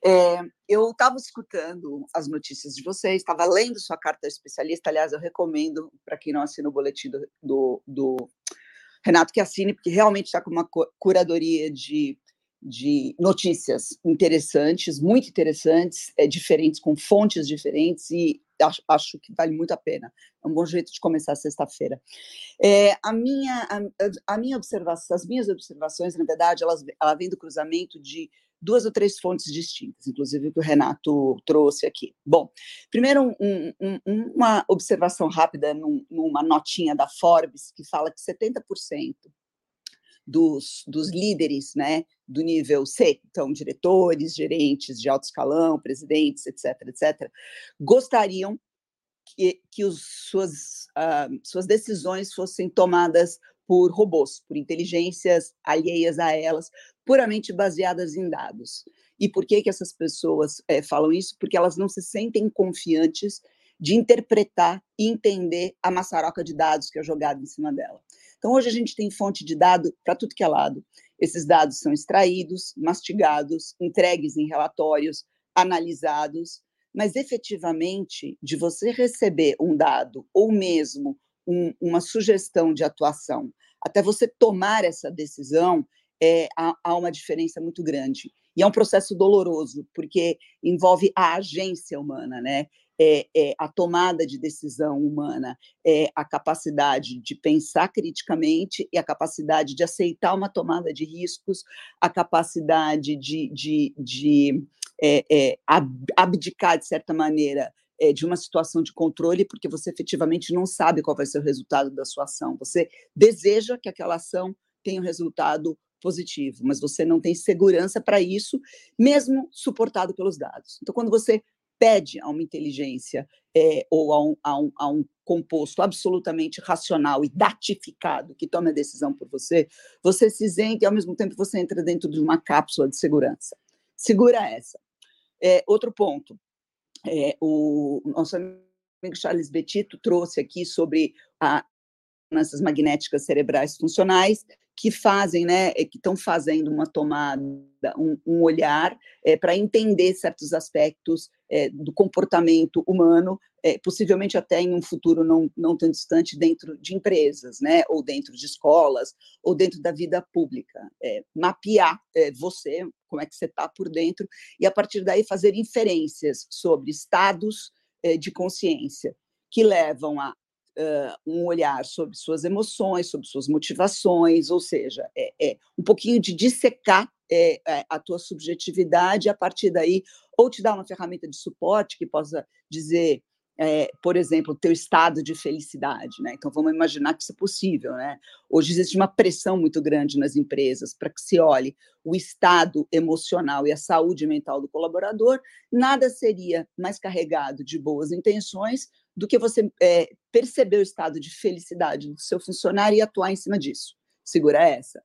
É, eu estava escutando as notícias de vocês, estava lendo sua carta especialista. Aliás, eu recomendo para quem não assina o boletim do, do, do Renato que assine, porque realmente está com uma curadoria de de notícias interessantes, muito interessantes, é, diferentes, com fontes diferentes, e acho, acho, que vale muito a pena. É um bom jeito de começar sexta-feira. É, a, minha, a, a, minha observação, as minhas observações, na verdade, elas, ela vem do cruzamento de duas ou três fontes distintas, inclusive o que o Renato trouxe aqui. Bom, primeiro um, um, uma observação rápida num, numa notinha da Forbes que fala que 70% dos, dos líderes né, do nível C, então diretores, gerentes de alto escalão, presidentes, etc., etc., gostariam que, que os, suas, uh, suas decisões fossem tomadas por robôs, por inteligências alheias a elas, puramente baseadas em dados. E por que, que essas pessoas é, falam isso? Porque elas não se sentem confiantes de interpretar e entender a maçaroca de dados que é jogada em cima dela. Então, hoje a gente tem fonte de dado para tudo que é lado. Esses dados são extraídos, mastigados, entregues em relatórios, analisados, mas efetivamente, de você receber um dado ou mesmo um, uma sugestão de atuação, até você tomar essa decisão, é, há, há uma diferença muito grande. E é um processo doloroso, porque envolve a agência humana, né? É, é, a tomada de decisão humana, é a capacidade de pensar criticamente e a capacidade de aceitar uma tomada de riscos, a capacidade de, de, de é, abdicar, de certa maneira, é, de uma situação de controle, porque você efetivamente não sabe qual vai ser o resultado da sua ação. Você deseja que aquela ação tenha um resultado positivo, mas você não tem segurança para isso, mesmo suportado pelos dados. Então, quando você pede a uma inteligência é, ou a um, a, um, a um, composto absolutamente racional e datificado que tome a decisão por você, você se isenta e, ao mesmo tempo, você entra dentro de uma cápsula de segurança. Segura essa. É, outro ponto, é, o nosso amigo Charles Betito trouxe aqui sobre as ressonâncias magnéticas cerebrais funcionais, que fazem, né, é, que estão fazendo uma tomada, um, um olhar é, para entender certos aspectos é, do comportamento humano, é, possivelmente até em um futuro não, não tão distante dentro de empresas, né, ou dentro de escolas, ou dentro da vida pública. É, mapear é, você, como é que você está por dentro, e a partir daí fazer inferências sobre estados de consciência que levam a uh, um olhar sobre suas emoções, sobre suas motivações, ou seja, é, é um pouquinho de dissecar é, a tua subjetividade, a partir daí, ou te dar uma ferramenta de suporte que possa dizer, é, por exemplo, teu estado de felicidade, né? Então vamos imaginar que isso é possível, né? Hoje existe uma pressão muito grande nas empresas para que se olhe o estado emocional e a saúde mental do colaborador. Nada seria mais carregado de boas intenções do que você é, perceber o estado de felicidade do seu funcionário e atuar em cima disso. Segura essa.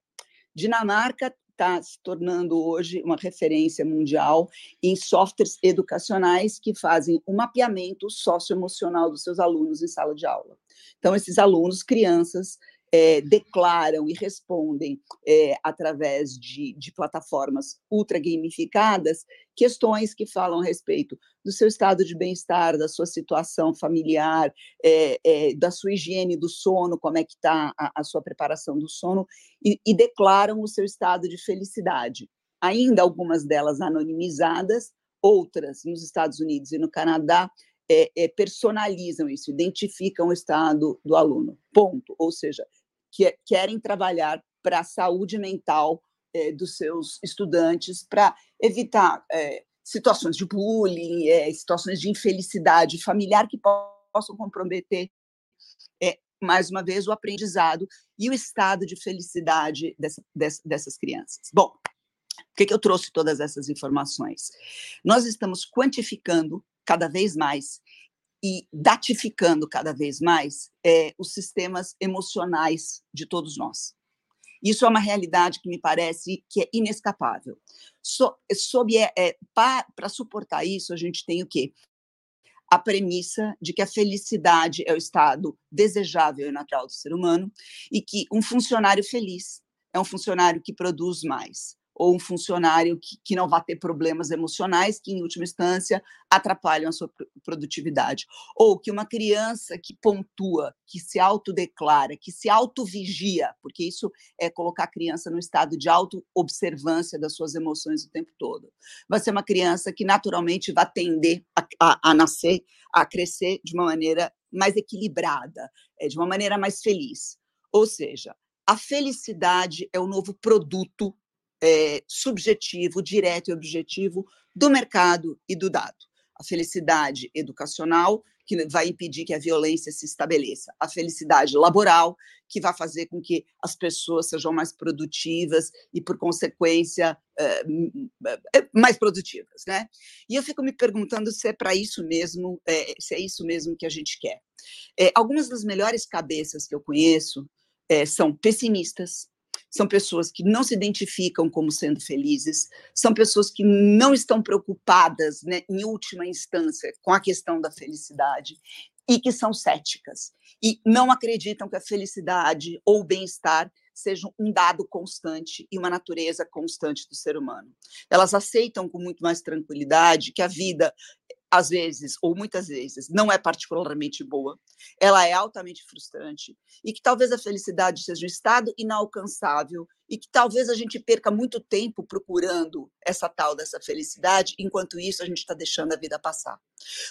Dinamarca está se tornando hoje uma referência mundial em softwares educacionais que fazem o mapeamento socioemocional dos seus alunos em sala de aula. Então, esses alunos, crianças, é, declaram e respondem é, através de, de, plataformas ultra gamificadas questões que falam a respeito do seu estado de bem-estar, da sua situação familiar, é, da sua higiene do sono, como é que está a, a, sua preparação do sono, e, e declaram o seu estado de felicidade. Ainda algumas delas anonimizadas, outras nos Estados Unidos e no Canadá personalizam isso, identificam o estado do aluno. Ponto. Ou seja, que querem trabalhar para a saúde mental é, dos seus estudantes, para evitar é, situações de bullying, é, situações de infelicidade familiar que possam comprometer, mais uma vez, o aprendizado e o estado de felicidade dessa, dessas crianças. Bom, por que, que eu trouxe todas essas informações? Nós estamos quantificando cada vez mais e datificando cada vez mais é, os sistemas emocionais de todos nós. Isso é uma realidade que me parece que é inescapável. So, sob é, é, para suportar isso, a gente tem o quê? A premissa de que a felicidade é o estado desejável e natural do ser humano e que um funcionário feliz é um funcionário que produz mais ou um funcionário que, que não vai ter problemas emocionais que, em última instância, atrapalham a sua produtividade. Ou que uma criança que pontua, que se autodeclara, que se autovigia, porque isso é colocar a criança no estado de auto-observância das suas emoções o tempo todo. Vai ser uma criança que naturalmente vai tender a, a, a nascer, a crescer de uma maneira mais equilibrada, é, de uma maneira mais feliz. Ou seja, a felicidade é o novo produto é, subjetivo, direto e objetivo do mercado e do dado. A felicidade educacional, que vai impedir que a violência se estabeleça. A felicidade laboral, que vai fazer com que as pessoas sejam mais produtivas e, por consequência, é, mais produtivas, né? E eu fico me perguntando se é para isso mesmo, é, se é isso mesmo que a gente quer. É, algumas das melhores cabeças que eu conheço são pessimistas, são pessoas que não se identificam como sendo felizes, são pessoas que não estão preocupadas, né, em última instância, com a questão da felicidade e que são céticas e não acreditam que a felicidade ou o bem-estar sejam um dado constante e uma natureza constante do ser humano. Elas aceitam com muito mais tranquilidade que a vida às vezes, ou muitas vezes, não é particularmente boa, ela é altamente frustrante, e que talvez a felicidade seja um estado inalcançável, e que talvez a gente perca muito tempo procurando essa tal dessa felicidade, enquanto isso a gente está deixando a vida passar.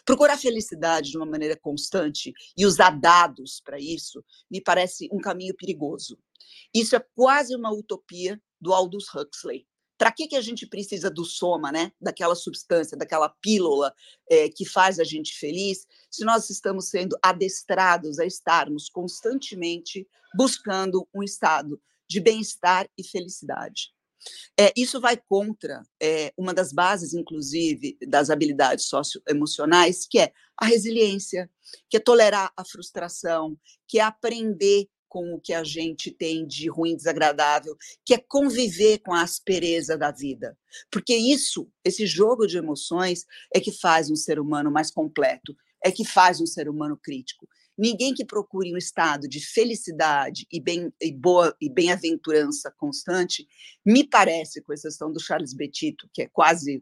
Procurar felicidade de uma maneira constante e usar dados para isso me parece um caminho perigoso. Isso é quase uma utopia do Aldous Huxley. Para que, que a gente precisa do soma, né? daquela substância, daquela pílula é, que faz a gente feliz, se nós estamos sendo adestrados a estarmos constantemente buscando um estado de bem-estar e felicidade? É, isso vai contra é, uma das bases, inclusive, das habilidades socioemocionais, que é a resiliência, que é tolerar a frustração, que é aprender com o que a gente tem de ruim, desagradável, que é conviver com a aspereza da vida. Porque isso, esse jogo de emoções, é que faz um ser humano mais completo, é que faz um ser humano crítico. Ninguém que procure um estado de felicidade e, bem, e boa e bem-aventurança constante, me parece, com exceção do Charles Betito, que é quase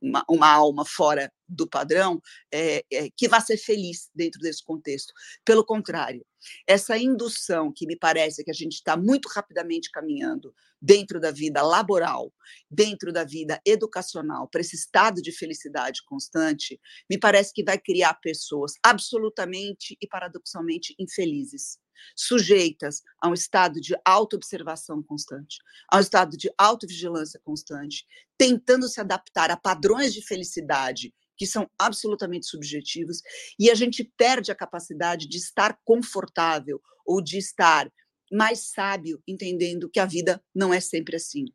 uma, uma, alma fora do padrão, é, é, que vá ser feliz dentro desse contexto. Pelo contrário, essa indução que me parece que a gente está muito rapidamente caminhando dentro da vida laboral, dentro da vida educacional, para esse estado de felicidade constante, me parece que vai criar pessoas absolutamente e paradoxalmente infelizes sujeitas a um estado de autoobservação constante, a um estado de autovigilância constante, tentando se adaptar a padrões de felicidade que são absolutamente subjetivos, e a gente perde a capacidade de estar confortável ou de estar mais sábio, entendendo que a vida não é sempre assim.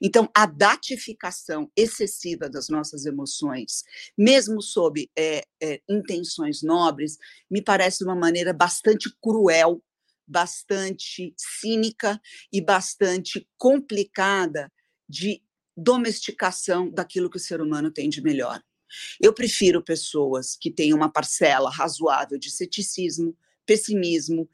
Então, a datificação excessiva das nossas emoções, mesmo sob é, é, intenções nobres, me parece uma maneira bastante cruel bastante cínica e bastante complicada de domesticação daquilo que o ser humano tem de melhor. Eu prefiro pessoas que têm uma parcela razoável de ceticismo, pessimismo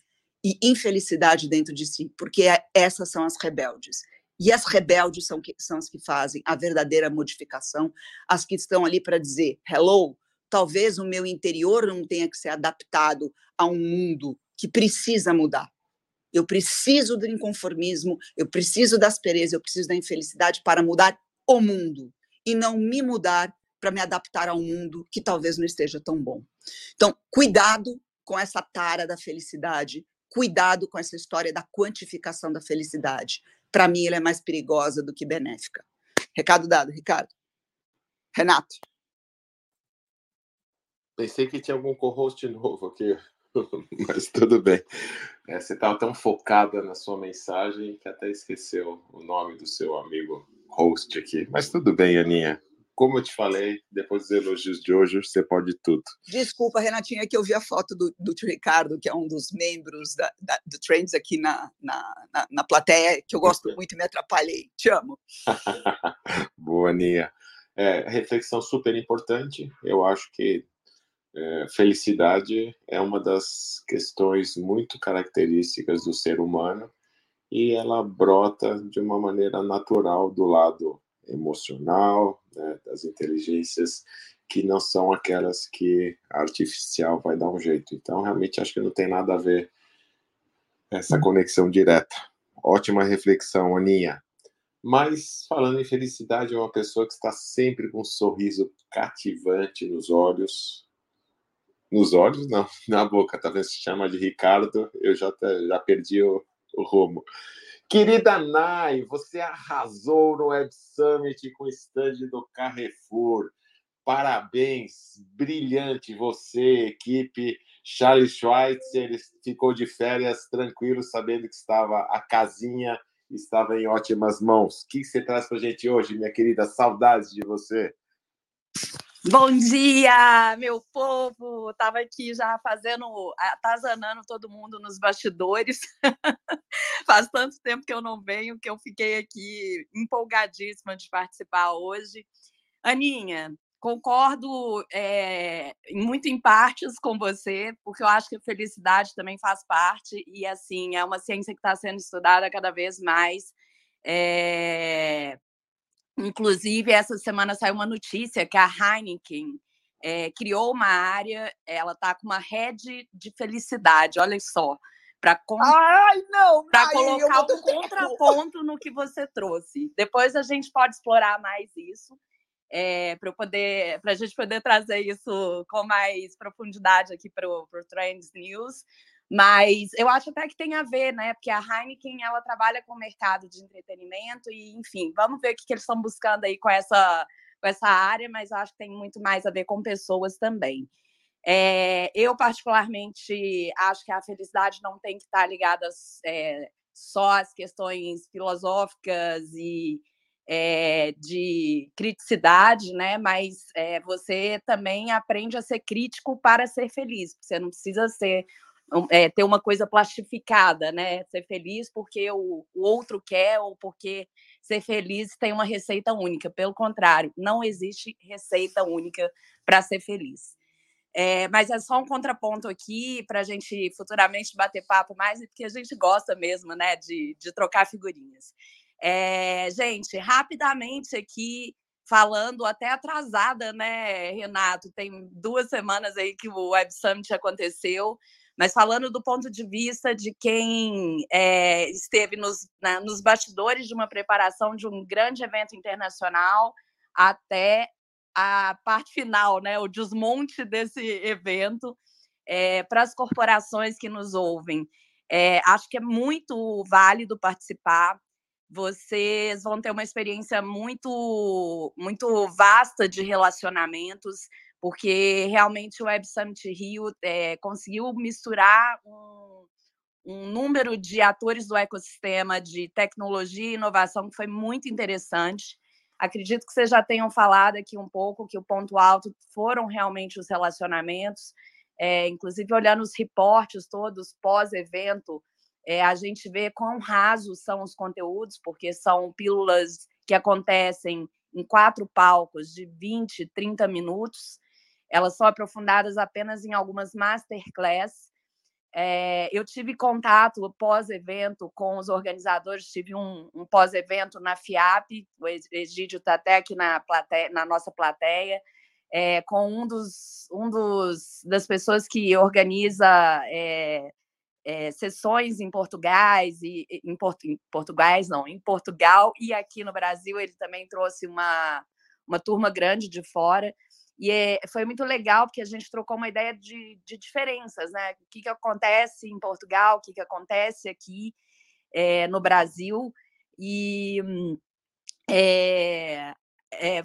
e infelicidade dentro de si, porque é, essas são as rebeldes. E as rebeldes são, que, são as que fazem a verdadeira modificação, as que estão ali para dizer: hello, talvez o meu interior não tenha que ser adaptado a um mundo que precisa mudar. Eu preciso do inconformismo, eu preciso da aspereza, eu preciso da infelicidade para mudar o mundo e não me mudar para me adaptar ao mundo que talvez não esteja tão bom. Então, cuidado com essa tara da felicidade, cuidado com essa história da quantificação da felicidade. Para mim, ela é mais perigosa do que benéfica. Recado dado, Ricardo. Renato. Pensei que tinha algum co-host novo aqui. (laughs) Mas tudo bem. É, você estava tão focada na sua mensagem que até esqueceu o nome do seu amigo host aqui. Mas tudo bem, Aninha. Como eu te falei, depois dos elogios de hoje, você pode tudo. Desculpa, Renatinha, que eu vi a foto do, do Ricardo, que é um dos membros da, da, do Trends aqui na, na, na, na plateia, que eu gosto (laughs) muito e me atrapalhei. Te amo. (laughs) Boa, Aninha. É, reflexão super importante. Eu acho que é, felicidade é uma das questões muito características do ser humano e ela brota de uma maneira natural do lado emocional, né, das inteligências que não são aquelas que a artificial vai dar um jeito. Então, realmente, acho que não tem nada a ver essa conexão direta. Ótima reflexão, Aninha. Mas, falando em felicidade, é uma pessoa que está sempre com um sorriso cativante nos olhos, nos olhos, não, (laughs) na boca. Talvez se chama de Ricardo, eu já, já perdi o, o rumo. Querida Nai, você arrasou no Web Summit com o stand do Carrefour. Parabéns, brilhante você, equipe. Charles Schweitzer ficou de férias tranquilo, sabendo que estava a casinha estava em ótimas mãos. O que você traz para a gente hoje, minha querida? Saudades de você. Bom dia, meu povo! Estava aqui já fazendo, atazanando todo mundo nos bastidores. (laughs) Faz tanto tempo que eu não venho que eu fiquei aqui empolgadíssima de participar hoje. Aninha, concordo é, muito em partes com você, porque eu acho que a felicidade também faz parte, e assim, é uma ciência que está sendo estudada cada vez mais. É... Inclusive, essa semana saiu uma notícia que a Heineken é, criou uma área, ela está com uma rede de felicidade, olha só, para con... colocar um contraponto no que você trouxe. Depois a gente pode explorar mais isso é, para poder para a gente poder trazer isso com mais profundidade aqui para o Trends News. Mas eu acho até que tem a ver, né? Porque a Heineken ela trabalha com o mercado de entretenimento e, enfim, vamos ver o que, que eles estão buscando aí com essa, com essa área, mas acho que tem muito mais a ver com pessoas também. É, eu, particularmente, acho que a felicidade não tem que estar ligada é, só às questões filosóficas e é, de criticidade, né? Mas é, você também aprende a ser crítico para ser feliz. Você não precisa ser é, ter uma coisa plastificada, né? Ser feliz porque o, o outro quer ou porque ser feliz tem uma receita única. Pelo contrário, não existe receita única para ser feliz. É, mas é só um contraponto aqui para a gente futuramente bater papo mais, porque a gente gosta mesmo, né, de, de trocar figurinhas. É, gente, rapidamente aqui, falando até atrasada, né, Renato? Tem duas semanas aí que o Web Summit aconteceu, mas falando do ponto de vista de quem é, esteve nos, na, nos bastidores de uma preparação de um grande evento internacional até a parte final, né, o desmonte desse evento é, para as corporações que nos ouvem. É, acho que é muito válido participar vocês vão ter uma experiência muito, muito vasta de relacionamentos, porque realmente o Web Summit Rio é, conseguiu misturar um, um número de atores do ecossistema de tecnologia e inovação que foi muito interessante. Acredito que vocês já tenham falado aqui um pouco que o ponto alto foram realmente os relacionamentos, é, inclusive olhando os reportes todos pós-evento, é, a gente vê quão rasos são os conteúdos, porque são pílulas que acontecem em quatro palcos de 20, 30 minutos. Elas são aprofundadas apenas em algumas masterclass. É, eu tive contato pós-evento com os organizadores, tive um, um pós-evento na FIAP, o Egídio está até aqui na, plateia, na nossa plateia, é, com um dos, um dos das pessoas que organiza é, é, sessões em Portugais e em, Porto, em não, em Portugal e aqui no Brasil ele também trouxe uma uma turma grande de fora e é, foi muito legal porque a gente trocou uma ideia de, de diferenças, né? O que, que acontece em Portugal, o que, que acontece aqui é, no Brasil. E é,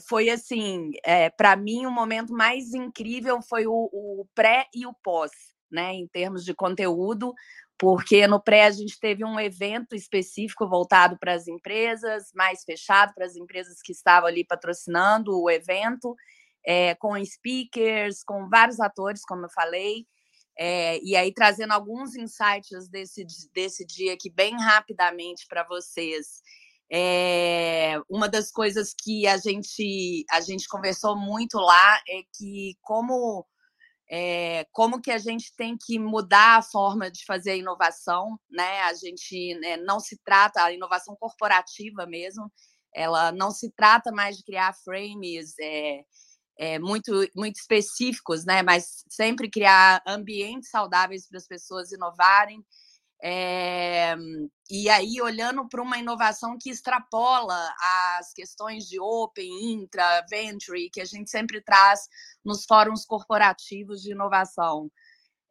foi assim, para mim o momento mais incrível foi o, o pré e o pós né, em termos de conteúdo, porque no pré a gente teve um evento específico voltado para as empresas, mais fechado para as empresas que estavam ali patrocinando o evento, é, com speakers, com vários atores, como eu falei, é, e aí trazendo alguns insights desse, desse dia aqui bem rapidamente para vocês. É, uma das coisas que a gente, a gente conversou muito lá é que como é, como que a gente tem que mudar a forma de fazer a inovação, né? A gente né, não se trata, a inovação corporativa mesmo, ela não se trata mais de criar frames é, é, muito, muito específicos, né? Mas sempre criar ambientes saudáveis para as pessoas inovarem, é, e aí, olhando para uma inovação que extrapola as questões de open, intra, venture, que a gente sempre traz nos fóruns corporativos de inovação.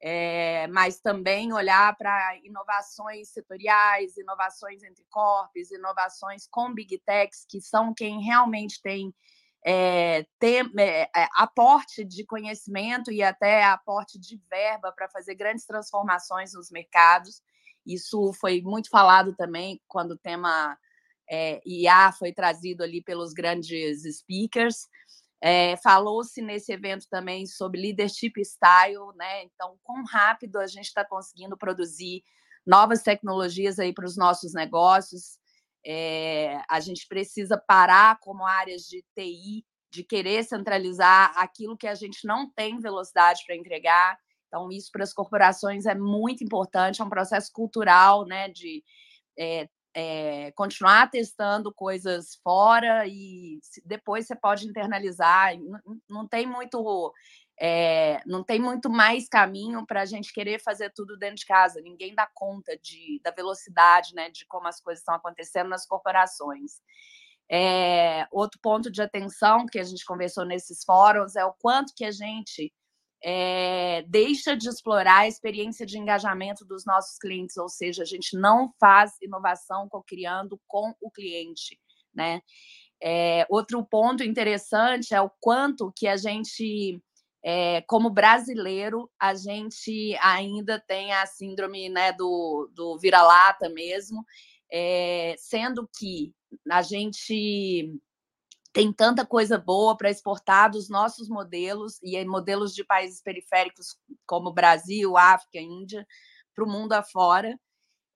É, mas também olhar para inovações setoriais, inovações entre corpos, inovações com big techs, que são quem realmente tem, é, tem é, aporte de conhecimento e até aporte de verba para fazer grandes transformações nos mercados. Isso foi muito falado também quando o tema é, IA foi trazido ali pelos grandes speakers. Falou-se nesse evento também sobre leadership style, né? Então, quão rápido a gente está conseguindo produzir novas tecnologias aí para os nossos negócios. É, a gente precisa parar como áreas de TI de querer centralizar aquilo que a gente não tem velocidade para entregar. Então, isso para as corporações é muito importante, é um processo cultural, né, de é, é, continuar testando coisas fora e depois você pode internalizar. Não, não tem muito. É, não tem muito mais caminho para a gente querer fazer tudo dentro de casa. Ninguém dá conta de, da velocidade, né, de como as coisas estão acontecendo nas corporações. É, outro ponto de atenção que a gente conversou nesses fóruns é o quanto que a gente é, deixa de explorar a experiência de engajamento dos nossos clientes, ou seja, a gente não faz inovação co-criando com o cliente, né? Outro ponto interessante é o quanto que a gente, é, como brasileiro, a gente ainda tem a síndrome né, do, do vira-lata mesmo, é, sendo que a gente tem tanta coisa boa para exportar dos nossos modelos e modelos de países periféricos como Brasil, África, Índia, para o mundo afora.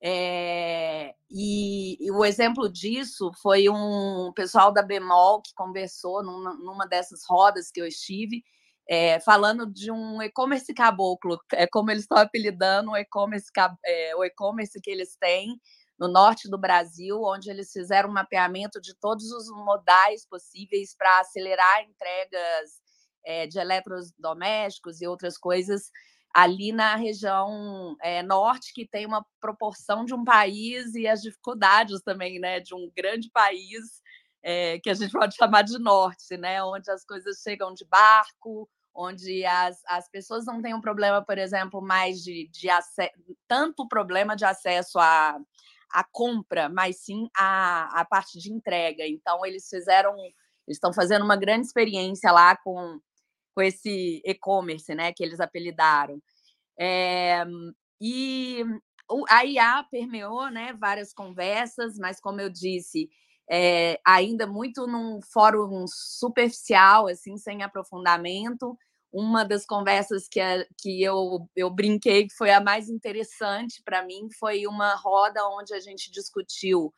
É, e, e, o exemplo disso foi um pessoal da Bemol que conversou numa, numa dessas rodas que eu estive, é, falando de um e-commerce caboclo, é como eles estão apelidando o e-commerce é, que eles têm, no norte do Brasil, onde eles fizeram um mapeamento de todos os modais possíveis para acelerar entregas é, de eletrodomésticos e outras coisas ali na região é, norte, que tem uma proporção de um país e as dificuldades também, né, de um grande país é, que a gente pode (laughs) chamar de norte, né, onde as coisas chegam de barco, onde as, as pessoas não têm um problema, por exemplo, mais de, de tanto problema de acesso a a compra, mas sim a, a parte de entrega. Então, eles fizeram, eles estão fazendo uma grande experiência lá com, com esse e-commerce, né, que eles apelidaram. É, e a IA permeou, né, várias conversas, mas como eu disse, é, ainda muito num fórum superficial, assim, sem aprofundamento uma das conversas que, a, que eu, eu brinquei que foi a mais interessante para mim foi uma roda onde a gente discutiu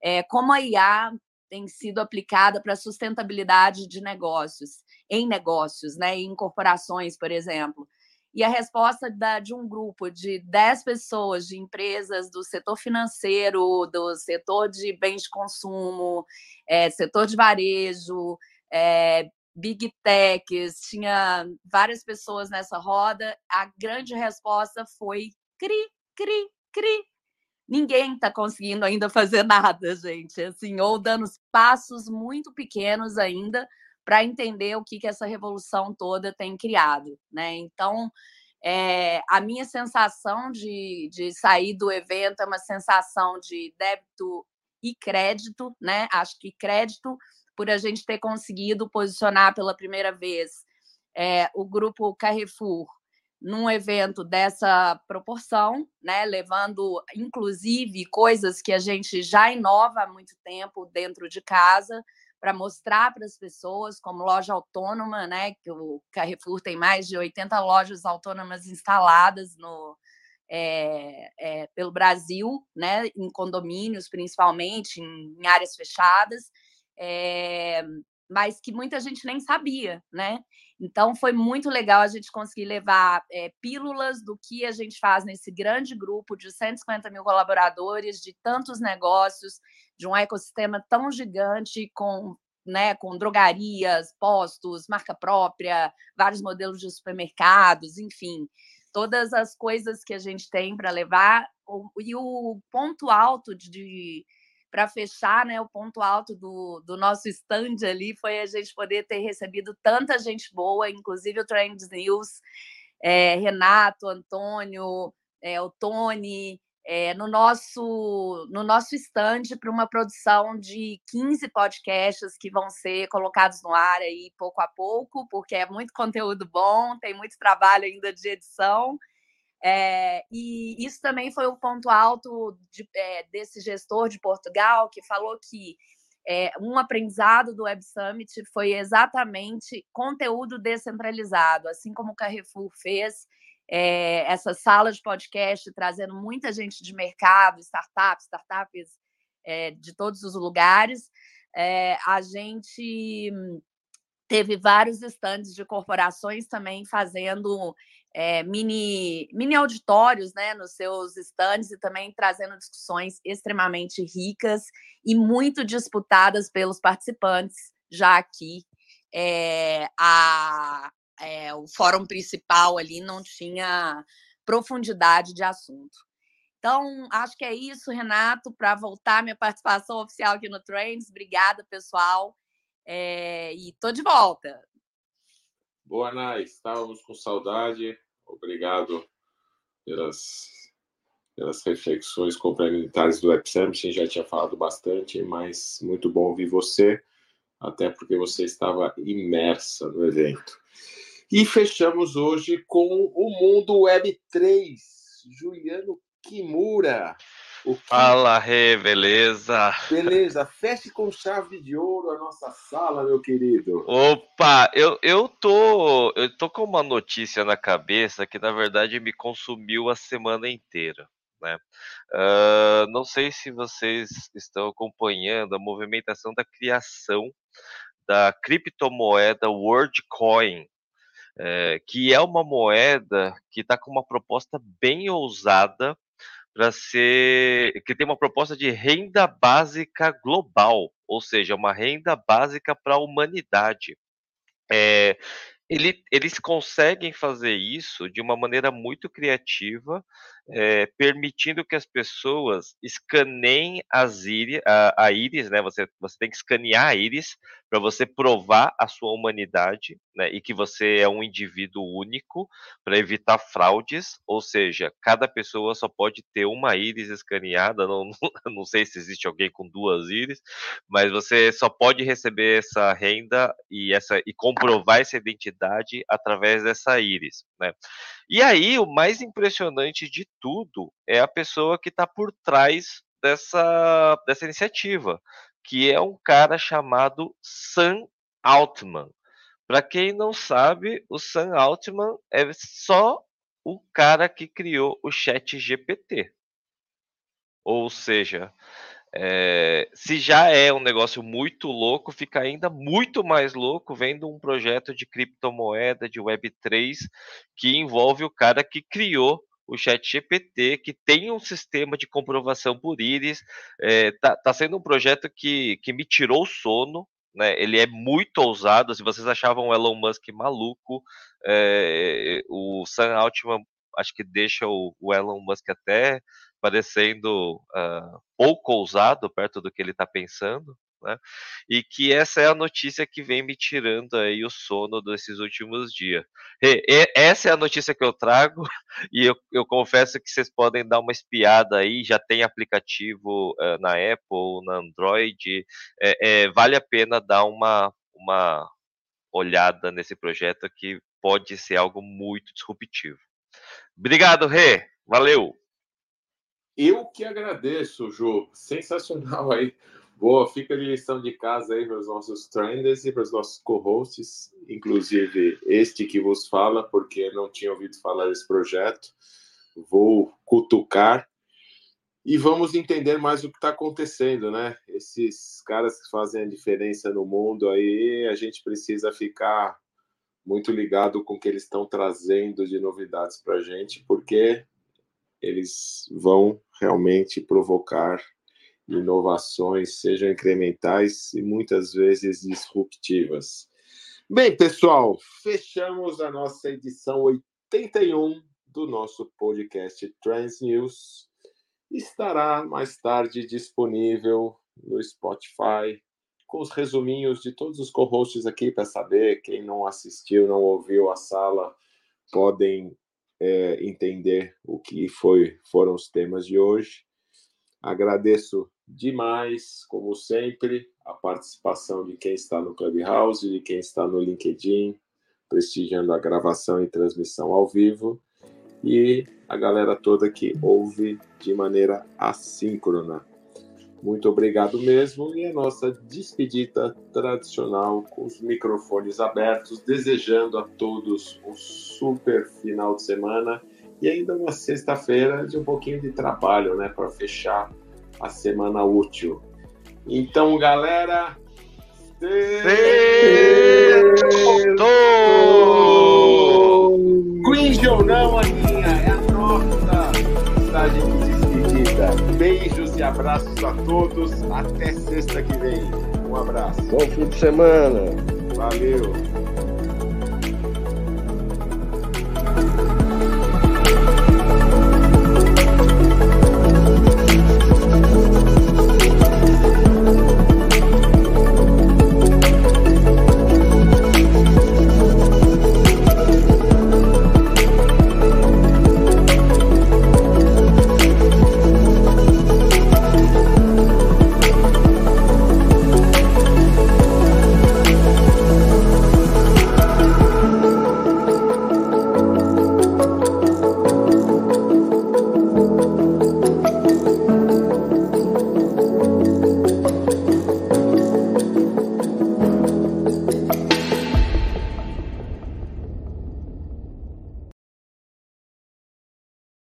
é, como a IA tem sido aplicada para sustentabilidade de negócios, em negócios, né, em corporações, por exemplo. E a resposta da, de um grupo de 10 pessoas de empresas do setor financeiro, do setor de bens de consumo, é, setor de varejo, é, big techs, tinha várias pessoas nessa roda. A grande resposta foi cri, cri, cri. Ninguém está conseguindo ainda fazer (laughs) nada, gente, assim, ou dando passos muito pequenos ainda para entender o que, que essa revolução toda tem criado, né? Então, é, a minha sensação de, de sair do evento é uma sensação de débito e crédito, né? Acho que crédito por a gente ter conseguido posicionar pela primeira vez é, o grupo Carrefour num evento dessa proporção, né, levando inclusive coisas que a gente já inova há muito tempo dentro de casa para mostrar para as pessoas, como loja autônoma, né, que o Carrefour tem mais de 80 lojas autônomas instaladas no, é, é, pelo Brasil, né, em condomínios principalmente, em, em áreas fechadas, é, mas que muita gente nem sabia, né? Então foi muito legal a gente conseguir levar é, pílulas do que a gente faz nesse grande grupo de 150 mil colaboradores, de tantos negócios, de um ecossistema tão gigante com né, com drogarias, postos, marca própria, vários modelos de supermercados, enfim, todas as coisas que a gente tem para levar. E o ponto alto de, para fechar, né, o ponto alto do, do nosso stand ali foi a gente poder ter recebido tanta gente boa, inclusive o Trends News, é, Renato, Antônio, é, o Tony, é, no nosso no nosso stand para uma produção de 15 podcasts que vão ser colocados no ar aí pouco a pouco, porque é muito conteúdo bom, tem muito trabalho ainda de edição. É, e isso também foi o ponto alto de, é, desse gestor de Portugal, que falou que é, um aprendizado do Web Summit foi exatamente conteúdo descentralizado, assim como o Carrefour fez, essa sala de podcast trazendo muita gente de mercado, startups, startups de todos os lugares. a gente teve vários estandes de corporações também fazendo é, mini, mini auditórios né, nos seus estandes e também trazendo discussões extremamente ricas e muito disputadas pelos participantes, já aqui é, a, é, o fórum principal ali não tinha profundidade de assunto. Então, acho que é isso, Renato, para voltar minha participação oficial aqui no Trends. Obrigada, pessoal. E tô de volta. Boa, Nai. Estávamos com saudade. Obrigado pelas, pelas reflexões complementares do Summit. Já tinha falado bastante, mas muito bom ouvir você, até porque você estava imersa no evento. E fechamos hoje com o Mundo Web 3. Juliano Kimura. O Fala, Rê, beleza? Beleza, feche com chave de ouro a nossa sala, meu querido. Opa, eu, eu, tô, eu tô com uma notícia na cabeça que, na verdade, me consumiu a semana inteira. Né? Uh, não sei se vocês estão acompanhando a movimentação da criação da criptomoeda WorldCoin, é, que é uma moeda que está com uma proposta bem ousada para ser que tem uma proposta de renda básica global, ou seja, uma renda básica para a humanidade. É, ele, eles conseguem fazer isso de uma maneira muito criativa, é, permitindo que as pessoas escaneiem as íris, a, a íris, né? Você, você tem que escanear a íris para você provar a sua humanidade, né? E que você é um indivíduo único para evitar fraudes, ou seja, cada pessoa só pode ter uma íris escaneada. (laughs) Não, não sei se existe alguém com duas íris, mas você só pode receber essa renda e essa e comprovar essa identidade através dessa íris, né? E aí o mais impressionante de tudo é a pessoa que está por trás dessa, dessa iniciativa, que é um cara chamado Sam Altman. Para quem não sabe, o Sam Altman é só o cara que criou o Chat GPT. Ou seja, é, se já é um negócio muito louco, fica ainda muito mais louco vendo um projeto de criptomoeda de Web3 que envolve o cara que criou o Chat GPT, que tem um sistema de comprovação por íris. É, tá, tá sendo um projeto que, que me tirou o sono. Né? Ele é muito ousado. Se vocês achavam o Elon Musk maluco, é, o Sam Altman acho que deixa o, o Elon Musk até parecendo uh, pouco ousado perto do que ele está pensando, né? E que essa é a notícia que vem me tirando aí o sono desses últimos dias. E, e, essa é a notícia que eu trago (laughs) e eu, eu, confesso que vocês podem dar uma espiada aí. Já tem aplicativo uh, na Apple, na Android. É, é, vale a pena dar uma uma olhada nesse projeto que pode ser algo muito disruptivo. Obrigado, Rê. Valeu. Eu que agradeço, Ju. Sensacional aí. Boa, fica de lição de casa aí para os nossos trenders e para os nossos co-hosts, inclusive este que vos fala, porque não tinha ouvido falar desse projeto. Vou cutucar e vamos entender mais o que está acontecendo, né? Esses caras que fazem a diferença no mundo aí, a gente precisa ficar muito ligado com o que eles estão trazendo de novidades para a gente, porque eles vão realmente provocar inovações, sejam incrementais e muitas vezes disruptivas. Bem, pessoal, fechamos a nossa edição 81 do nosso podcast Trans News. Estará mais tarde disponível no Spotify, com os resuminhos de todos os co-hosts aqui para saber. Quem não assistiu, não ouviu a sala, podem é, entender o que foi, foram os temas de hoje. Agradeço demais, como sempre, a participação de quem está no Clubhouse, de quem está no LinkedIn, prestigiando a gravação e transmissão ao vivo, e a galera toda que ouve de maneira assíncrona. Muito obrigado mesmo. E a nossa despedida tradicional com os microfones abertos, desejando a todos um super final de semana e ainda uma sexta-feira de um pouquinho de trabalho, né, para fechar a semana útil. Então, galera. Sextou! Cringe ou não, abraços a todos. Até sexta que vem. Um abraço. Bom fim de semana. Valeu.